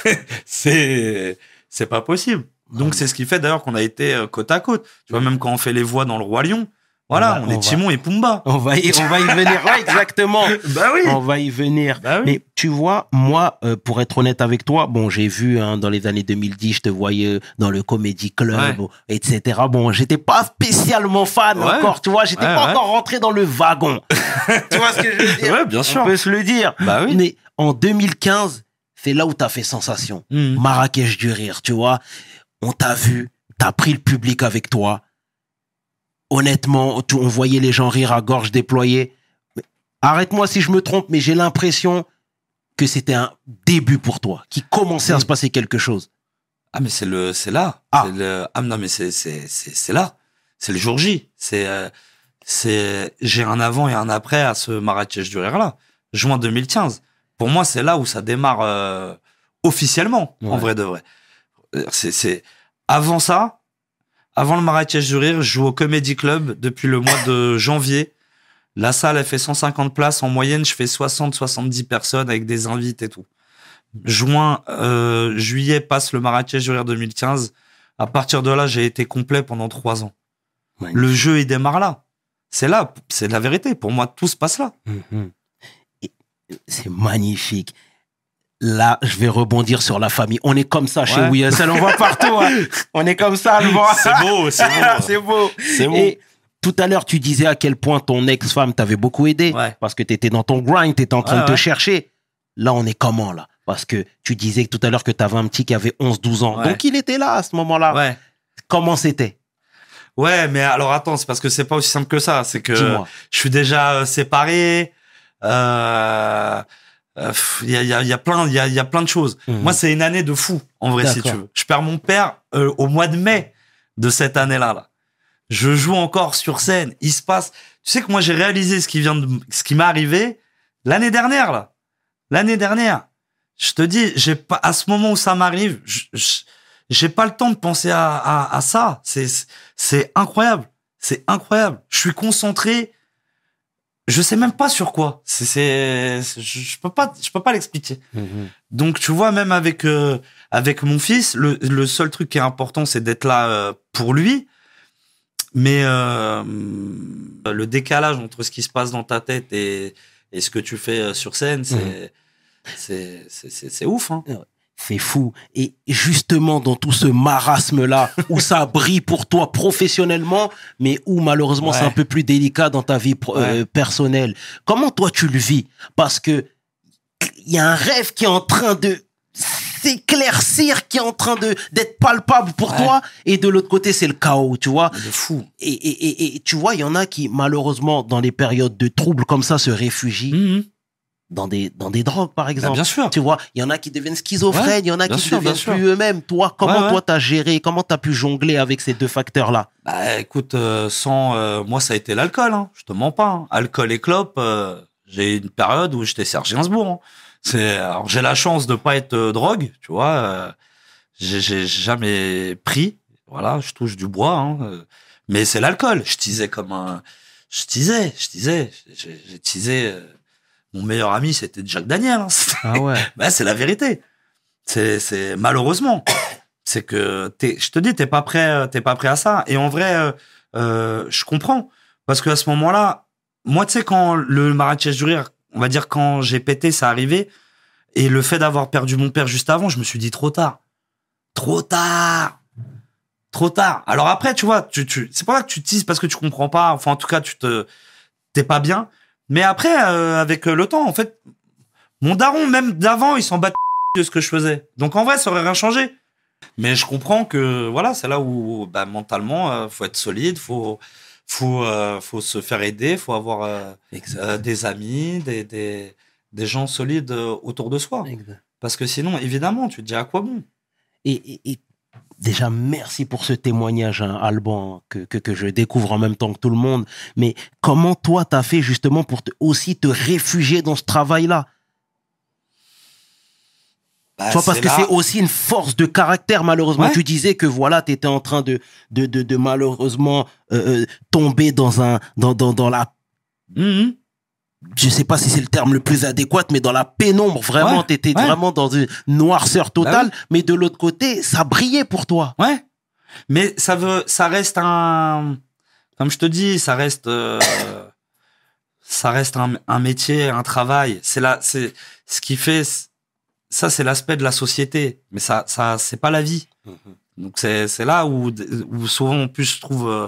C'est c'est pas possible. Donc Ouais. c'est ce qui fait d'ailleurs qu'on a été côte à côte. Tu vois même quand on fait les voix dans le roi lion, voilà, On est va- Timon et Pumba. On va y, on va y venir. Ouais, exactement. Bah oui. On va y venir. Bah oui. Mais tu vois, moi, euh, pour être honnête avec toi, bon, j'ai vu hein, dans les années 2010, je te voyais dans le Comedy Club, Ouais. etc. Bon, j'étais pas spécialement fan Ouais. encore, tu vois, j'étais Ouais, pas encore rentré dans le wagon. tu vois ce que je veux dire? Ouais, bien sûr. On peut se le dire. Bah oui. Mais en 2015, c'est là où t'as fait sensation. Mhm. Marrakech du rire, tu vois. On t'a vu, t'as pris le public avec toi. Honnêtement, on voyait les gens rire à gorge déployée. Arrête-moi si je me trompe, mais j'ai l'impression que c'était un début pour toi, qui commençait à se passer quelque chose. Ah mais c'est le c'est là. Ah. Le ah non mais c'est c'est c'est là. C'est le jour J. C'est euh, c'est j'ai un avant et un après à ce Marrakech du rire là. Juin 2015. Pour moi, c'est là où ça démarre euh, officiellement en vrai de vrai. C'est c'est avant ça, avant le Marrakech du rire, je joue au Comedy Club depuis le mois de janvier. La salle elle fait 150 places en moyenne, je fais 60 70 personnes avec des invités et tout. Juin, euh, juillet passe le Marrakech du Rire 2015. À partir de là, j'ai été complet pendant trois ans. Le jeu, il démarre là. C'est là, c'est la vérité. Pour moi, tout se passe là. Mhm. Et C'est magnifique. Là, je vais rebondir sur la famille. On est comme ça chez Ouais. On voit partout. hein. On est comme ça, le voir. C'est beau, c'est beau. c'est beau. C'est beau. Et tout à l'heure, tu disais à quel point ton ex-femme t'avait beaucoup aidé. Ouais. Parce que tu étais dans ton grind, tu étais en train Ouais, de te chercher. Là, on est comment, là? Parce que tu disais tout à l'heure que tu avais un petit qui avait 11-12 ans. Donc, il était là à ce moment-là. Ouais. Comment c'était? Ouais, mais alors attends, c'est parce que c'est pas aussi simple que ça. C'est que je suis déjà euh, séparé. Euh, Il y, a, il y, a, y a plein, il y a, y a plein de choses. Mhm. Moi, c'est une année de fou, en vrai, si tu veux. Je perds mon père euh, au mois de mai de cette année-là. Là. Je joue encore sur scène. Il se passe. Tu sais que moi, j'ai réalisé ce qui vient de, ce qui m'est arrivé l'année dernière, là. L'année dernière. Je te dis, j'ai pas, à ce moment où ça m'arrive, j'ai pas le temps de penser à, à, à ça. C'est, c'est incroyable. C'est incroyable. Je suis concentré. Je sais même pas sur quoi. C'est, c'est, je, peux pas, je peux pas l'expliquer. Mhm. Donc tu vois même avec euh, avec mon fils, le, le seul truc qui est important c'est d'être là euh, pour lui. Mais euh, le décalage entre ce qui se passe dans ta tête et, et ce que tu fais euh, sur scène, c'est Mhm. c'est c'est c'est c'est ouf hein. C'est fou. Et justement, dans tout ce marasme-là, où ça brille pour toi professionnellement, mais où malheureusement Ouais. c'est un peu plus délicat dans ta vie euh, Ouais. personnelle, comment toi tu le vis? Parce que il y a un rêve qui est en train de s'éclaircir, qui est en train de d'être palpable pour Ouais. toi, et de l'autre côté c'est le chaos, tu vois? de fou. Et, et, et, et tu vois, il y en a qui malheureusement dans les périodes de troubles comme ça se réfugient Mhm. Dans des dans des drogues par Bah, exemple. bien sûr. Tu vois, il y en a qui deviennent schizophrènes, Ouais, il y en a qui sûr, deviennent plus eux-mêmes. Toi, comment Ouais, toi t'as géré, comment t'as pu jongler avec ces deux facteurs-là? Bah écoute, euh, sans euh, moi ça a été l'alcool. Hein. Je te mens pas. hein. Alcool et clope. euh, j'ai eu une période où j'étais Serge Gainsbourg. hein. C'est j'ai la chance de pas être euh, drogue, tu vois. euh, j'ai jamais pris. Voilà, je touche du bois. Hein, euh, mais c'est l'alcool. Je tisais comme un. Je tisais, je tisais. J'ai j'ai tisé. Mon meilleur ami c'était Jack Daniel. Hein. Ah ouais. bah, c'est la vérité. C'est, c'est malheureusement, c'est que t'es, je te dis, t'es pas prêt, euh, t'es pas prêt à ça. Et en vrai, euh, euh, je comprends parce qu'à ce moment-là, moi, tu sais, quand le Marrakech du rire, on va dire quand j'ai pété, ça arrivé. Et le fait d'avoir perdu mon père juste avant, je me suis dit trop tard. Trop tard. Trop tard. Alors après, tu vois, tu, tu, c'est pas là que tu te dises parce que tu comprends pas. Enfin, en tout cas, tu te, t'es pas bien. Mais après, euh, avec le temps, en fait, mon daron, même d'avant, il s'en bat de ce que je faisais. Donc en vrai, ça aurait rien changé. Mais je comprends que, voilà, c'est là où, bah, mentalement, euh, faut être solide, faut, faut, euh, faut se faire aider, faut avoir euh, euh, des amis, des, des, des gens solides euh, autour de soi. Exact. Parce que sinon, évidemment, tu te dis à quoi bon? Et, et- et déjà, merci pour ce témoignage, hein, Alban, que, que, que je découvre en même temps que tout le monde. Mais comment toi, t'as fait justement pour te- aussi te réfugier dans ce travail-là? Bah, Tu vois, parce que c'est aussi une force de caractère, malheureusement. Ouais. Tu disais que voilà, tu étais en train de, de, de, de malheureusement euh, euh, tomber dans, un, dans, dans, dans la Mhm. Je sais pas si c'est le terme le plus adéquat, mais dans la pénombre, vraiment, Ouais, t'étais ouais. vraiment dans une noirceur totale. Bah Mais de l'autre côté, ça brillait pour toi. Ouais. Mais ça veut, ça reste un, comme je te dis, ça reste, euh, ça reste un, un métier, un travail. C'est là, c'est ce qui fait, ça c'est l'aspect de la société. Mais ça, ça, c'est pas la vie. Donc c'est, c'est là où, où souvent on plus se trouve euh,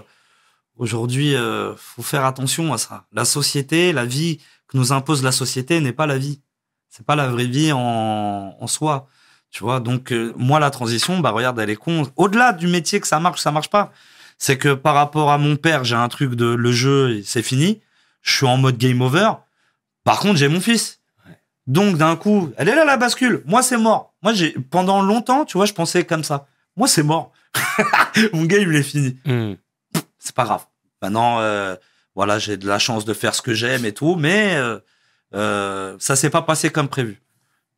aujourd'hui. Euh, faut faire attention à ça. La société, la vie que nous impose la société n'est pas la vie. C'est pas la vraie vie en, en soi. Tu vois, donc euh, moi la transition, bah regarde, elle est con. Au-delà du métier que ça marche, ça marche pas. C'est que par rapport à mon père, j'ai un truc de le jeu, c'est fini. Je suis en mode game over. Par contre, j'ai mon fils. Donc d'un coup, elle est là la bascule. Moi c'est mort. Moi j'ai pendant longtemps, tu vois, je pensais comme ça. Moi c'est mort. mon game il est fini. C'est pas grave. Maintenant, euh, voilà, j'ai de la chance de faire ce que j'aime et tout, mais euh, euh, ça s'est pas passé comme prévu.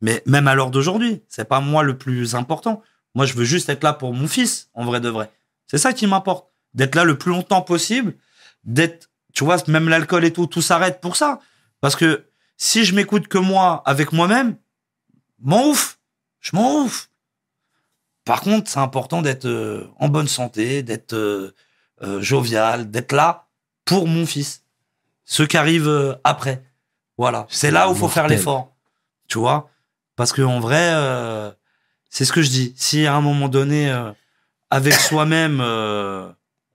Mais même à l'heure d'aujourd'hui, c'est pas moi le plus important. Moi, je veux juste être là pour mon fils, en vrai de vrai. C'est ça qui m'importe. D'être là le plus longtemps possible, d'être, tu vois, même l'alcool et tout, tout s'arrête pour ça. Parce que si je m'écoute que moi, avec moi-même, m'en ouf. Je m'en ouf. Par contre, c'est important d'être euh, en bonne santé, d'être euh, jovial, d'être là pour mon fils. Ceux qui arrivent euh, après. Voilà. C'est là où il faut faire l'effort. Tu vois? Parce que en vrai, euh, c'est ce que je dis. Si à un moment donné, euh, avec soi-même,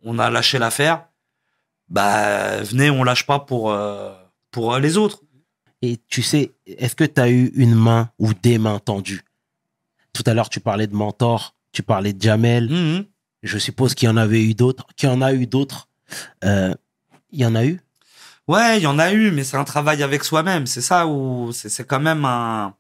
on a lâché l'affaire, bah venez, on lâche pas pour, pour les autres. Et tu sais, est-ce que tu as eu une main ou des mains tendues? Tout à l'heure, tu parlais de mentor, tu parlais de Jamel. Mhm. Je suppose qu'il y en avait eu d'autres. Qu'il y en a eu d'autres. Euh, Il y en a eu? Ouais, il y en a eu, mais c'est un travail avec soi-même. C'est ça où c'est c'est quand même un.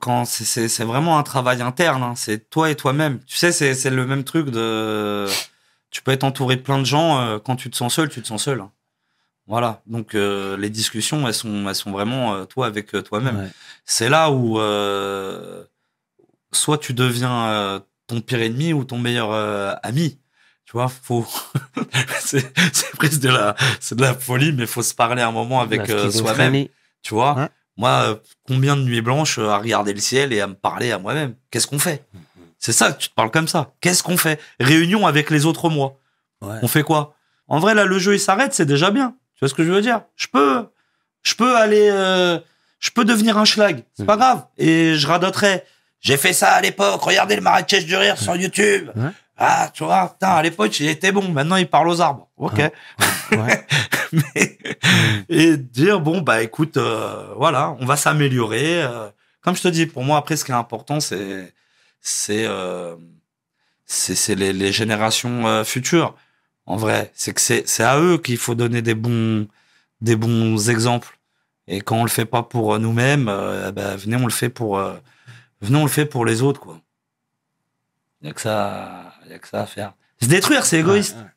Quand c'est- c'est c'est vraiment un travail interne. hein. C'est toi et toi-même. Tu sais, c'est c'est le même truc de. Tu peux être entouré de plein de gens. euh, Quand tu te sens seul, tu te sens seul. hein. Voilà. Donc euh, les discussions, elles sont elles sont vraiment euh, toi avec toi-même. Ouais. C'est là où euh, soit tu deviens ton pire ennemi ou ton meilleur euh, ami. Tu vois, faut c'est c'est presque de la c'est de la folie, mais faut se parler un moment avec euh, soi-même. Tu vois, moi, euh, combien de nuits blanches euh, à regarder le ciel et à me parler à moi-même? Qu'est-ce qu'on fait? C'est ça tu te parles comme ça. Qu'est-ce qu'on fait? Réunion avec les autres moi. Ouais. On fait quoi? En vrai, là, le jeu il s'arrête, c'est déjà bien. Tu vois ce que je veux dire? Je peux, je peux aller, euh, je peux devenir un schlag. C'est Mm. pas grave. Et je radoterai. J'ai fait ça à l'époque. Regardez le Marrakech du rire sur YouTube. Ouais. Ah, tu vois, putain, à l'époque, il était bon. Maintenant, il parle aux arbres. Ok. Ouais. Mais- et dire bon bah écoute, euh, voilà, on va s'améliorer. euh. comme je te dis, pour moi après, ce qui est important, c'est c'est euh, c'est les, les générations futures. En vrai, c'est que c'est c'est à eux qu'il faut donner des bons des bons exemples. Et quand on le fait pas pour nous-mêmes, euh, ben, venez on le fait pour venez on le fait pour les autres quoi. Y a que ça, y a que ça à faire. Se détruire, c'est égoïste Ouais, ouais.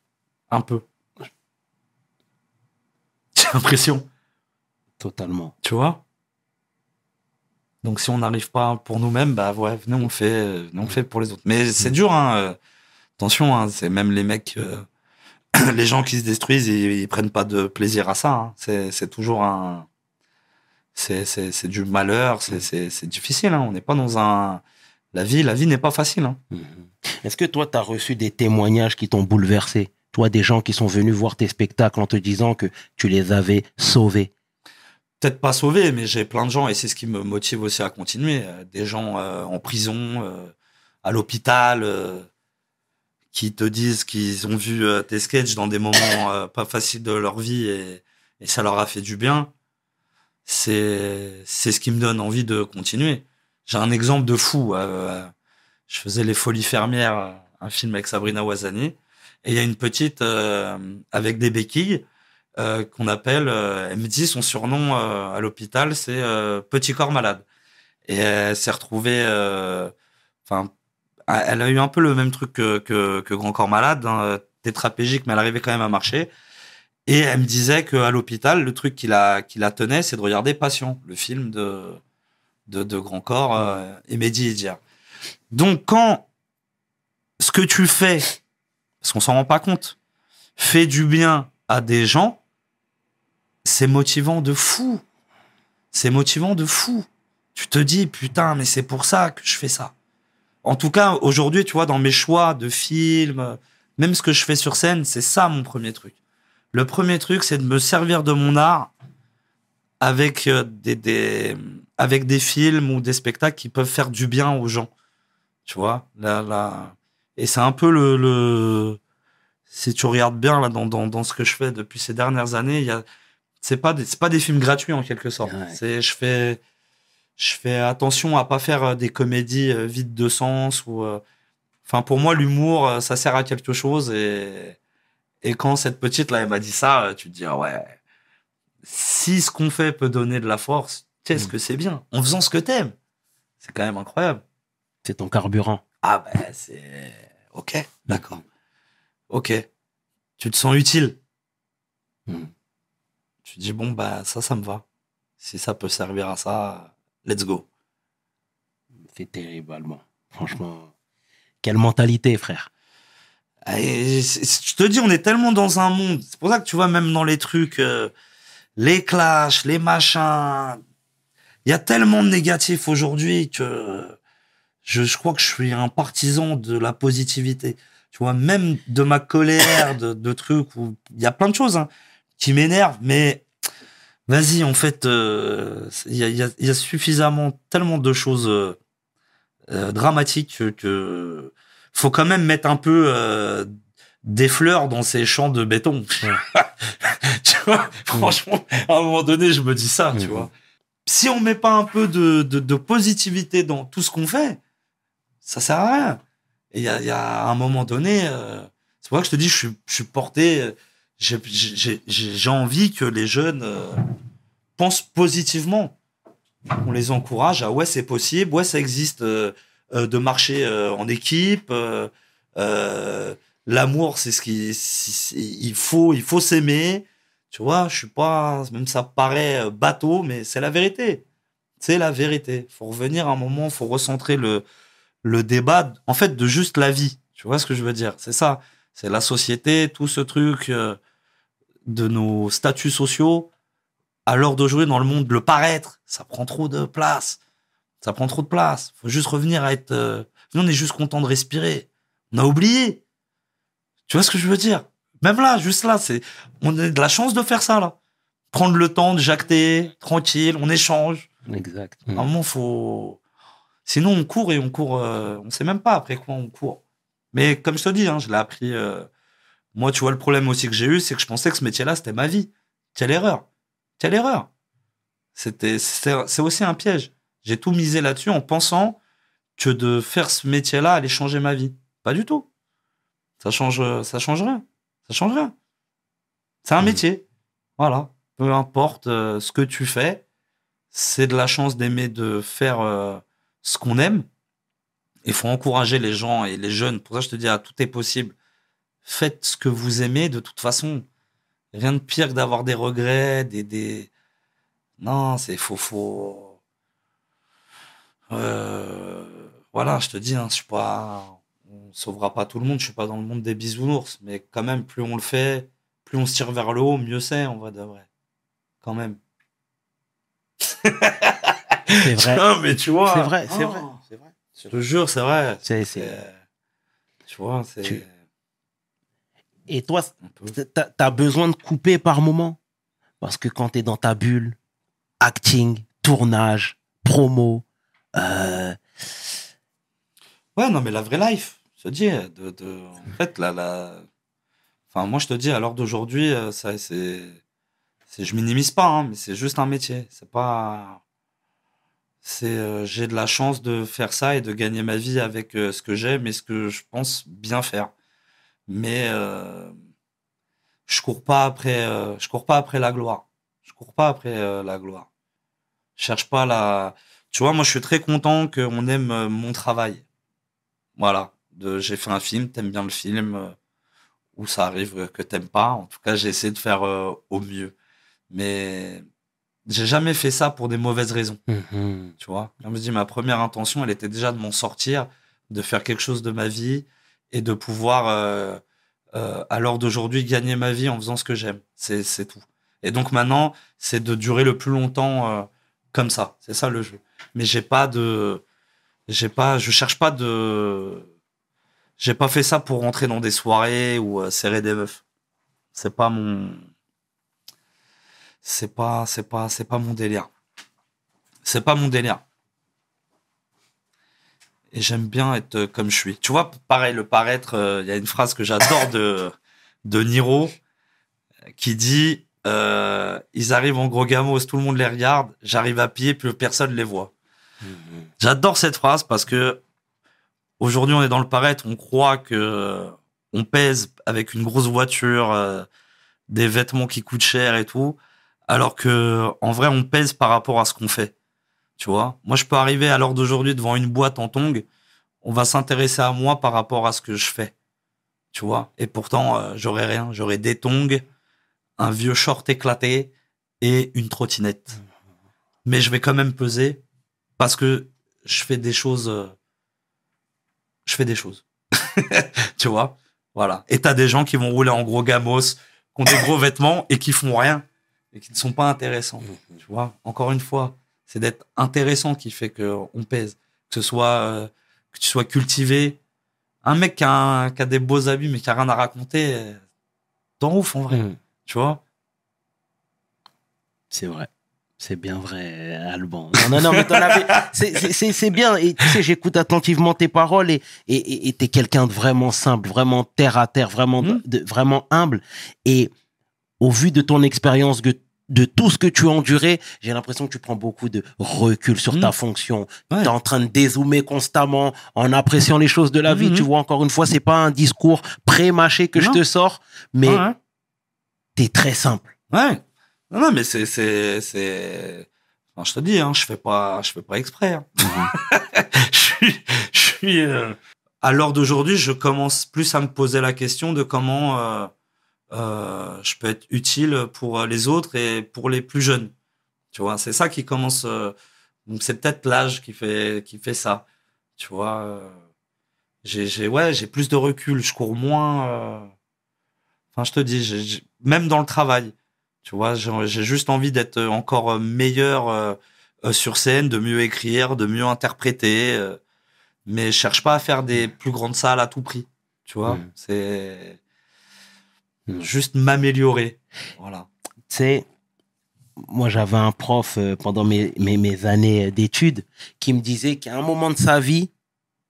un peu. J'ai l'impression, Totalement. tu vois? Donc si on n'arrive pas pour nous-mêmes, bah ouais, venez on le fait, euh, venez, on le fait pour les autres. Mais c'est dur, hein. euh, Attention, hein, c'est même les mecs, euh, les gens qui se détruisent, ils, ils prennent pas de plaisir à ça. hein. C'est c'est toujours un, c'est du malheur, c'est c'est difficile. Hein. On n'est pas dans un, la vie, la vie n'est pas facile. Hein. Mhm. Est-ce que toi, tu as reçu des témoignages qui t'ont bouleversé? Toi, des gens qui sont venus voir tes spectacles en te disant que tu les avais sauvés? Peut-être pas sauvés, mais j'ai plein de gens et c'est ce qui me motive aussi à continuer. Euh, Des gens euh, en prison, euh, à l'hôpital, euh, qui te disent qu'ils ont vu tes sketchs dans des moments pas faciles de leur vie et, et ça leur a fait du bien. C'est c'est ce qui me donne envie de continuer. J'ai un exemple de fou. euh, je faisais Les Folies fermières, un film avec Sabrina Ouazani, et il y a une petite euh, avec des béquilles euh, qu'on appelle. euh, elle me dit son surnom euh, à l'hôpital, c'est Petit corps malade. Et elle s'est retrouvée. Enfin, elle a eu un peu le même truc que, que, que Grand Corps Malade, hein, tétraplégique, mais elle arrivait quand même à marcher. Et elle me disait qu'à l'hôpital, le truc qui la, tenait, c'est de regarder Patient, le film de, de, Grand Corps euh, et Mehdi Edia. Donc, quand ce que tu fais, parce qu'on s'en rend pas compte, fait du bien à des gens, c'est motivant de fou. C'est motivant de fou. Tu te dis, putain, mais c'est pour ça que je fais ça. En tout cas, aujourd'hui, tu vois, dans mes choix de films, même ce que je fais sur scène, c'est ça mon premier truc. Le premier truc, c'est de me servir de mon art avec euh, des, des, avec des films ou des spectacles qui peuvent faire du bien aux gens. Tu vois, là, là. Et c'est un peu le, le, si tu regardes bien là dans, dans, dans ce que je fais depuis ces dernières années, il y a, c'est pas des, c'est pas des films gratuits en quelque sorte. Ouais. C'est, je fais, je fais attention à pas faire euh, des comédies euh, vides de sens ou, enfin pour moi l'humour ça sert à quelque chose et et quand cette petite là elle m'a dit ça, euh, tu te dis ah ouais, si ce qu'on fait peut donner de la force, qu'est-ce Mm. que c'est bien? En faisant ce que t'aimes, c'est quand même incroyable. C'est ton carburant. Ah ben c'est ok, d'accord, ok, tu te sens utile. Mm. Tu te dis bon bah ça ça me va. Si ça peut servir à ça, let's go. C'est terrible, allemand. Franchement, quelle mentalité, frère. C'est- je te dis, on est tellement dans un monde. C'est pour ça que tu vois, même dans les trucs, euh, les clashs, les machins, il y a tellement de négatifs aujourd'hui que je, je crois que je suis un partisan de la positivité. Tu vois, même de ma colère, de, de trucs où il y a plein de choses hein, qui m'énervent, mais vas-y, en fait, euh, il y, a, y a- y a suffisamment, tellement de choses euh, euh, dramatiques que, que faut quand même mettre un peu euh, des fleurs dans ces champs de béton. tu vois, franchement, à un moment donné, je me dis ça, tu vois. Si on met pas un peu de, de, de positivité dans tout ce qu'on fait, ça sert à rien. Et il y a, y a un moment donné, euh, c'est pour ça que je te dis, je suis, je suis porté, j'ai- envie que les jeunes euh, pensent positivement. On les encourage à ouais, c'est possible, ouais, ça existe euh, de marcher euh, en équipe. euh, euh, L'amour, c'est ce qui, il faut, il faut s'aimer. Tu vois, je suis pas, même ça paraît euh, bateau, mais c'est la vérité. C'est la vérité. Faut revenir à un moment, faut recentrer le, le débat, en fait, de juste la vie. Tu vois ce que je veux dire? C'est ça. C'est la société, tout ce truc euh, de nos statuts sociaux. À l'heure d'aujourd'hui, dans le monde, le paraître, ça prend trop de place. Ça prend trop de place. Faut juste revenir à être. euh, Nous, on est juste content de respirer. On a oublié. Tu vois ce que je veux dire? Même là, juste là, c'est on a de la chance de faire ça là. Prendre le temps de jacter, tranquille, on échange. Exact. À un moment, faut. Sinon, on court et on court. euh, on sait même pas après quoi on court. Mais comme je te dis, hein, je l'ai appris. euh, Moi, tu vois, le problème aussi que j'ai eu, c'est que je pensais que ce métier-là, c'était ma vie. Quelle erreur Quelle erreur C'était, c'est c'est aussi un piège. J'ai tout misé là-dessus en pensant que de faire ce métier-là allait changer ma vie. Pas du tout. Ça change, ça change rien. Ça change rien. C'est un Mhm. métier. Voilà. Peu importe euh, ce que tu fais, c'est de la chance d'aimer de faire euh, ce qu'on aime. Il faut encourager les gens et les jeunes. Pour ça, je te dis, ah, tout est possible. Faites ce que vous aimez. De toute façon, rien de pire que d'avoir des regrets, des, des... Non, c'est faux, faux. Euh, voilà, je te dis, hein, je suis pas, on sauvera pas tout le monde. Je suis pas dans le monde des bisounours, mais quand même, plus on le fait, plus on se tire vers le haut, mieux c'est, en vrai de vrai. Quand même. C'est vrai. Non, mais tu vois. C'est vrai, c'est Oh, vrai. C'est vrai. Je te jure, c'est vrai. C'est- c'est- C'est- Tu vois, c'est. Tu- Et toi, t'as as besoin de couper par moment? Parce que quand t'es dans ta bulle, acting, tournage, promo, euh, Ouais, non, mais la vraie life, je te dis, de, en fait, la, la, enfin, moi, je te dis, à l'heure d'aujourd'hui, euh, ça, c'est, je minimise pas, hein, mais c'est juste un métier. C'est pas, c'est, euh, j'ai de la chance de faire ça et de gagner ma vie avec ce que j'aime et ce que je pense bien faire. Mais, je cours pas après, je cours pas après la gloire. Je cours pas après la gloire. Je cherche pas la, tu vois, moi, je suis très content qu'on aime euh, mon travail. Voilà. J'ai fait un film, t'aimes bien le film, euh, ou ça arrive que t'aimes pas. En tout cas, j'ai essayé de faire euh, au mieux. Mais j'ai jamais fait ça pour des mauvaises raisons. mhm. Tu vois? Comme je dis, ma première intention, elle était déjà de m'en sortir, de faire quelque chose de ma vie et de pouvoir, euh, euh, à l'heure d'aujourd'hui, gagner ma vie en faisant ce que j'aime. C'est, c'est tout. Et donc maintenant, c'est de durer le plus longtemps euh, comme ça. C'est ça le jeu. Mais j'ai pas de, j'ai pas, je cherche pas de, j'ai pas fait ça pour rentrer dans des soirées ou euh, serrer des meufs. C'est pas mon, c'est pas, c'est pas, c'est pas mon délire. C'est pas mon délire. Et j'aime bien être comme je suis. Tu vois, pareil, le paraître, euh, il y a une phrase que j'adore de, Niro qui dit euh, Ils arrivent en gros gamos, tout le monde les regarde, j'arrive à pied, plus personne les voit. J'adore cette phrase parce que aujourd'hui, on est dans le paraître, on croit que on pèse avec une grosse voiture, euh, des vêtements qui coûtent cher et tout, alors que en vrai, on pèse par rapport à ce qu'on fait. Tu vois, moi, je peux arriver à l'heure d'aujourd'hui devant une boîte en tongs, on va s'intéresser à moi par rapport à ce que je fais. Tu vois, et pourtant, euh, j'aurais rien. J'aurais des tongs, un vieux short éclaté et une trottinette. Mais je vais quand même peser parce que je fais des choses. euh, je fais des choses. tu vois, voilà. Et t'as des gens qui vont rouler en gros gamos, qui ont des gros vêtements et qui font rien et qui ne sont pas intéressants. Tu vois, encore une fois, c'est d'être intéressant qui fait que on pèse. Que ce soit euh, que tu sois cultivé. Un mec qui a, un- qui a des beaux habits mais qui a rien à raconter, euh, t'en ouf en vrai. Mhm. Tu vois? C'est vrai. C'est bien vrai, Alban. Non, non, non, mais t'en avais. c'est- bien. Et tu sais, j'écoute attentivement tes paroles et et- et et t'es quelqu'un de vraiment simple, vraiment terre à terre, vraiment, de, vraiment humble. Et au vu de ton expérience, de, de tout ce que tu as enduré, j'ai l'impression que tu prends beaucoup de recul sur ta Mhm. fonction. Ouais. Tu es en train de dézoomer constamment en appréciant les choses de la vie. Mhm. Tu vois, encore une fois, c'est pas un discours pré-mâché que je te sors, mais ouais. t'es très simple. Ouais. Non, non, mais c'est, c'est, c'est, enfin, je te dis, hein, je fais pas, je fais pas exprès. hein. je suis, je suis, euh, à l'heure d'aujourd'hui, je commence plus à me poser la question de comment, euh, euh, je peux être utile pour les autres et pour les plus jeunes. Tu vois, c'est ça qui commence, euh, donc c'est peut-être l'âge qui fait, qui fait ça. Tu vois, euh, j'ai, j'ai, ouais, j'ai plus de recul, je cours moins, euh, Enfin, je te dis, j'ai- j'ai- même dans le travail, tu vois, j'ai juste envie d'être encore meilleur euh, euh, sur scène, de mieux écrire, de mieux interpréter, euh, mais je cherche pas à faire des plus grandes salles à tout prix, tu vois. Mm. C'est Mm. juste m'améliorer, voilà. tu sais, moi j'avais un prof pendant mes, mes, mes années d'études qui me disait qu'à un moment de sa vie,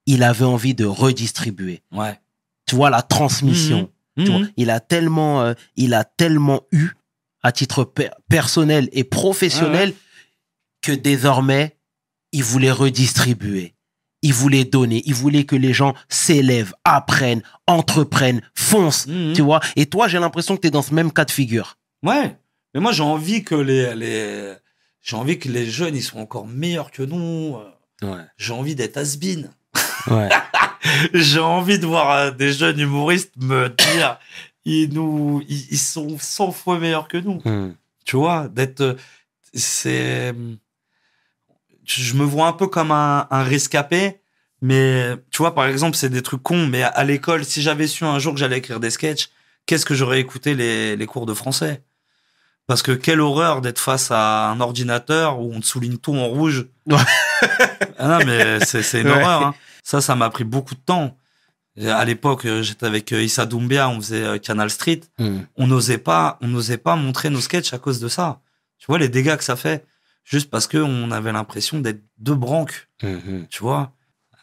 il avait envie de redistribuer. Ouais. Tu vois, la transmission. Tu vois, Mhm. il a tellement, euh, il a tellement eu à titre per- personnel et professionnel que désormais, il voulait redistribuer. Il voulait donner. Il voulait que les gens s'élèvent, apprennent, entreprennent, foncent. Mhm. Tu vois. Et toi, j'ai l'impression que tu es dans ce même cas de figure. Ouais. Mais moi, j'ai envie que les, les, j'ai envie que les jeunes, ils soient encore meilleurs que nous. Ouais. J'ai envie d'être has-been. Ouais. J'ai envie de voir euh, des jeunes humoristes me dire, ils nous, ils, ils sont 100 fois meilleurs que nous. Hmm. Tu vois, d'être, c'est, je me vois un peu comme un, un rescapé, mais tu vois, par exemple, c'est des trucs cons, mais à, à l'école, si j'avais su un jour que j'allais écrire des sketchs, qu'est-ce que j'aurais écouté les, les cours de français? Parce que quelle horreur d'être face à un ordinateur où on te souligne tout en rouge. Ah non, mais c'est, c'est une Ouais. horreur. Hein. Ça, ça m'a pris beaucoup de temps. Et À l'époque, euh, j'étais avec euh, Issa Doumbia, on faisait euh, Canal Street. Hmm. On n'osait pas, on n'osait pas montrer nos sketchs à cause de ça. Tu vois les dégâts que ça fait, juste parce que on avait l'impression d'être deux branques. Mhm. Tu vois,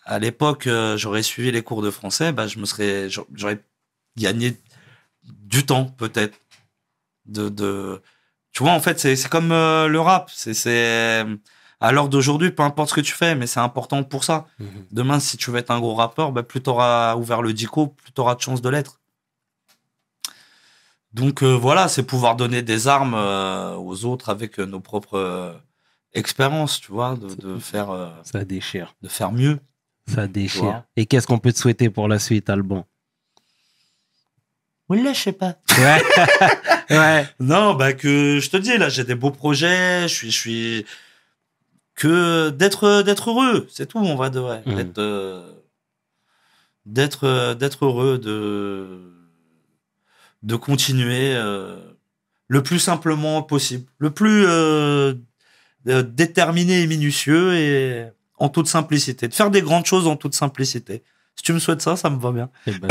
à l'époque, euh, j'aurais suivi les cours de français, bah, je me serais, j'a- j'aurais gagné du temps peut-être. De, de, tu vois, en fait, c'est comme euh, le rap. C'est à l'heure d'aujourd'hui, peu importe ce que tu fais, mais c'est important pour ça. Mhm. Demain, si tu veux être un gros rappeur, bah, plus t'auras ouvert le dico, plus t'auras de chances de l'être. Donc euh, voilà, c'est pouvoir donner des armes euh, aux autres avec euh, nos propres euh, expériences, tu vois, de, de faire, euh, Ça déchire. de faire mieux. Ça déchire. Et qu'est-ce qu'on peut te souhaiter pour la suite, Alban? Oui, là, je sais pas. Ouais. ouais. Non, bah que je te dis là, j'ai des beaux projets, je suis, je suis que d'être, d'être heureux, c'est tout, on va de vrai, d'être, euh, d'être, euh, d'être heureux, de, de continuer euh, le plus simplement possible, le plus euh, déterminé et minutieux et en toute simplicité, de faire des grandes choses en toute simplicité. Si tu me souhaites ça, ça me va bien. Eh ben,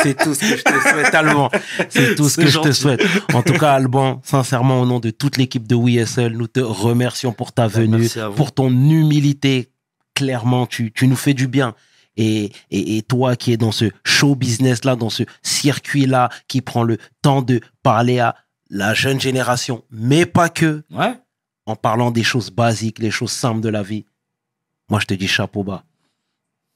c'est tout, ce que je te souhaite, Alban. C'est tout ce que je te souhaite. En tout cas, Alban, sincèrement, au nom de toute l'équipe de WeSL, nous te remercions pour ta venue, à vous. pour ton humilité. Clairement, tu, tu nous fais du bien. Et, et, et toi qui es dans ce show business là, dans ce circuit là, qui prend le temps de parler à la jeune génération, mais pas que, Ouais. en parlant des choses basiques, les choses simples de la vie. Moi, je te dis chapeau bas.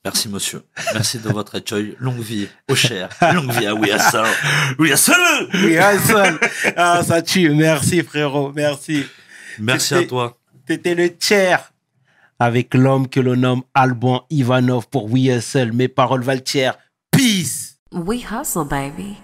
Merci, monsieur. Merci de votre accueil. Longue vie au cher. Longue vie à We Are Soul. We Are Soul. Oui, Hassan. Ah, ça tue. Merci, frérot. Merci. Merci à toi. T'étais le tiers avec l'homme que l'on nomme Alban Ivanov pour WSL. Mes paroles valent tiers. Peace. We hustle, baby.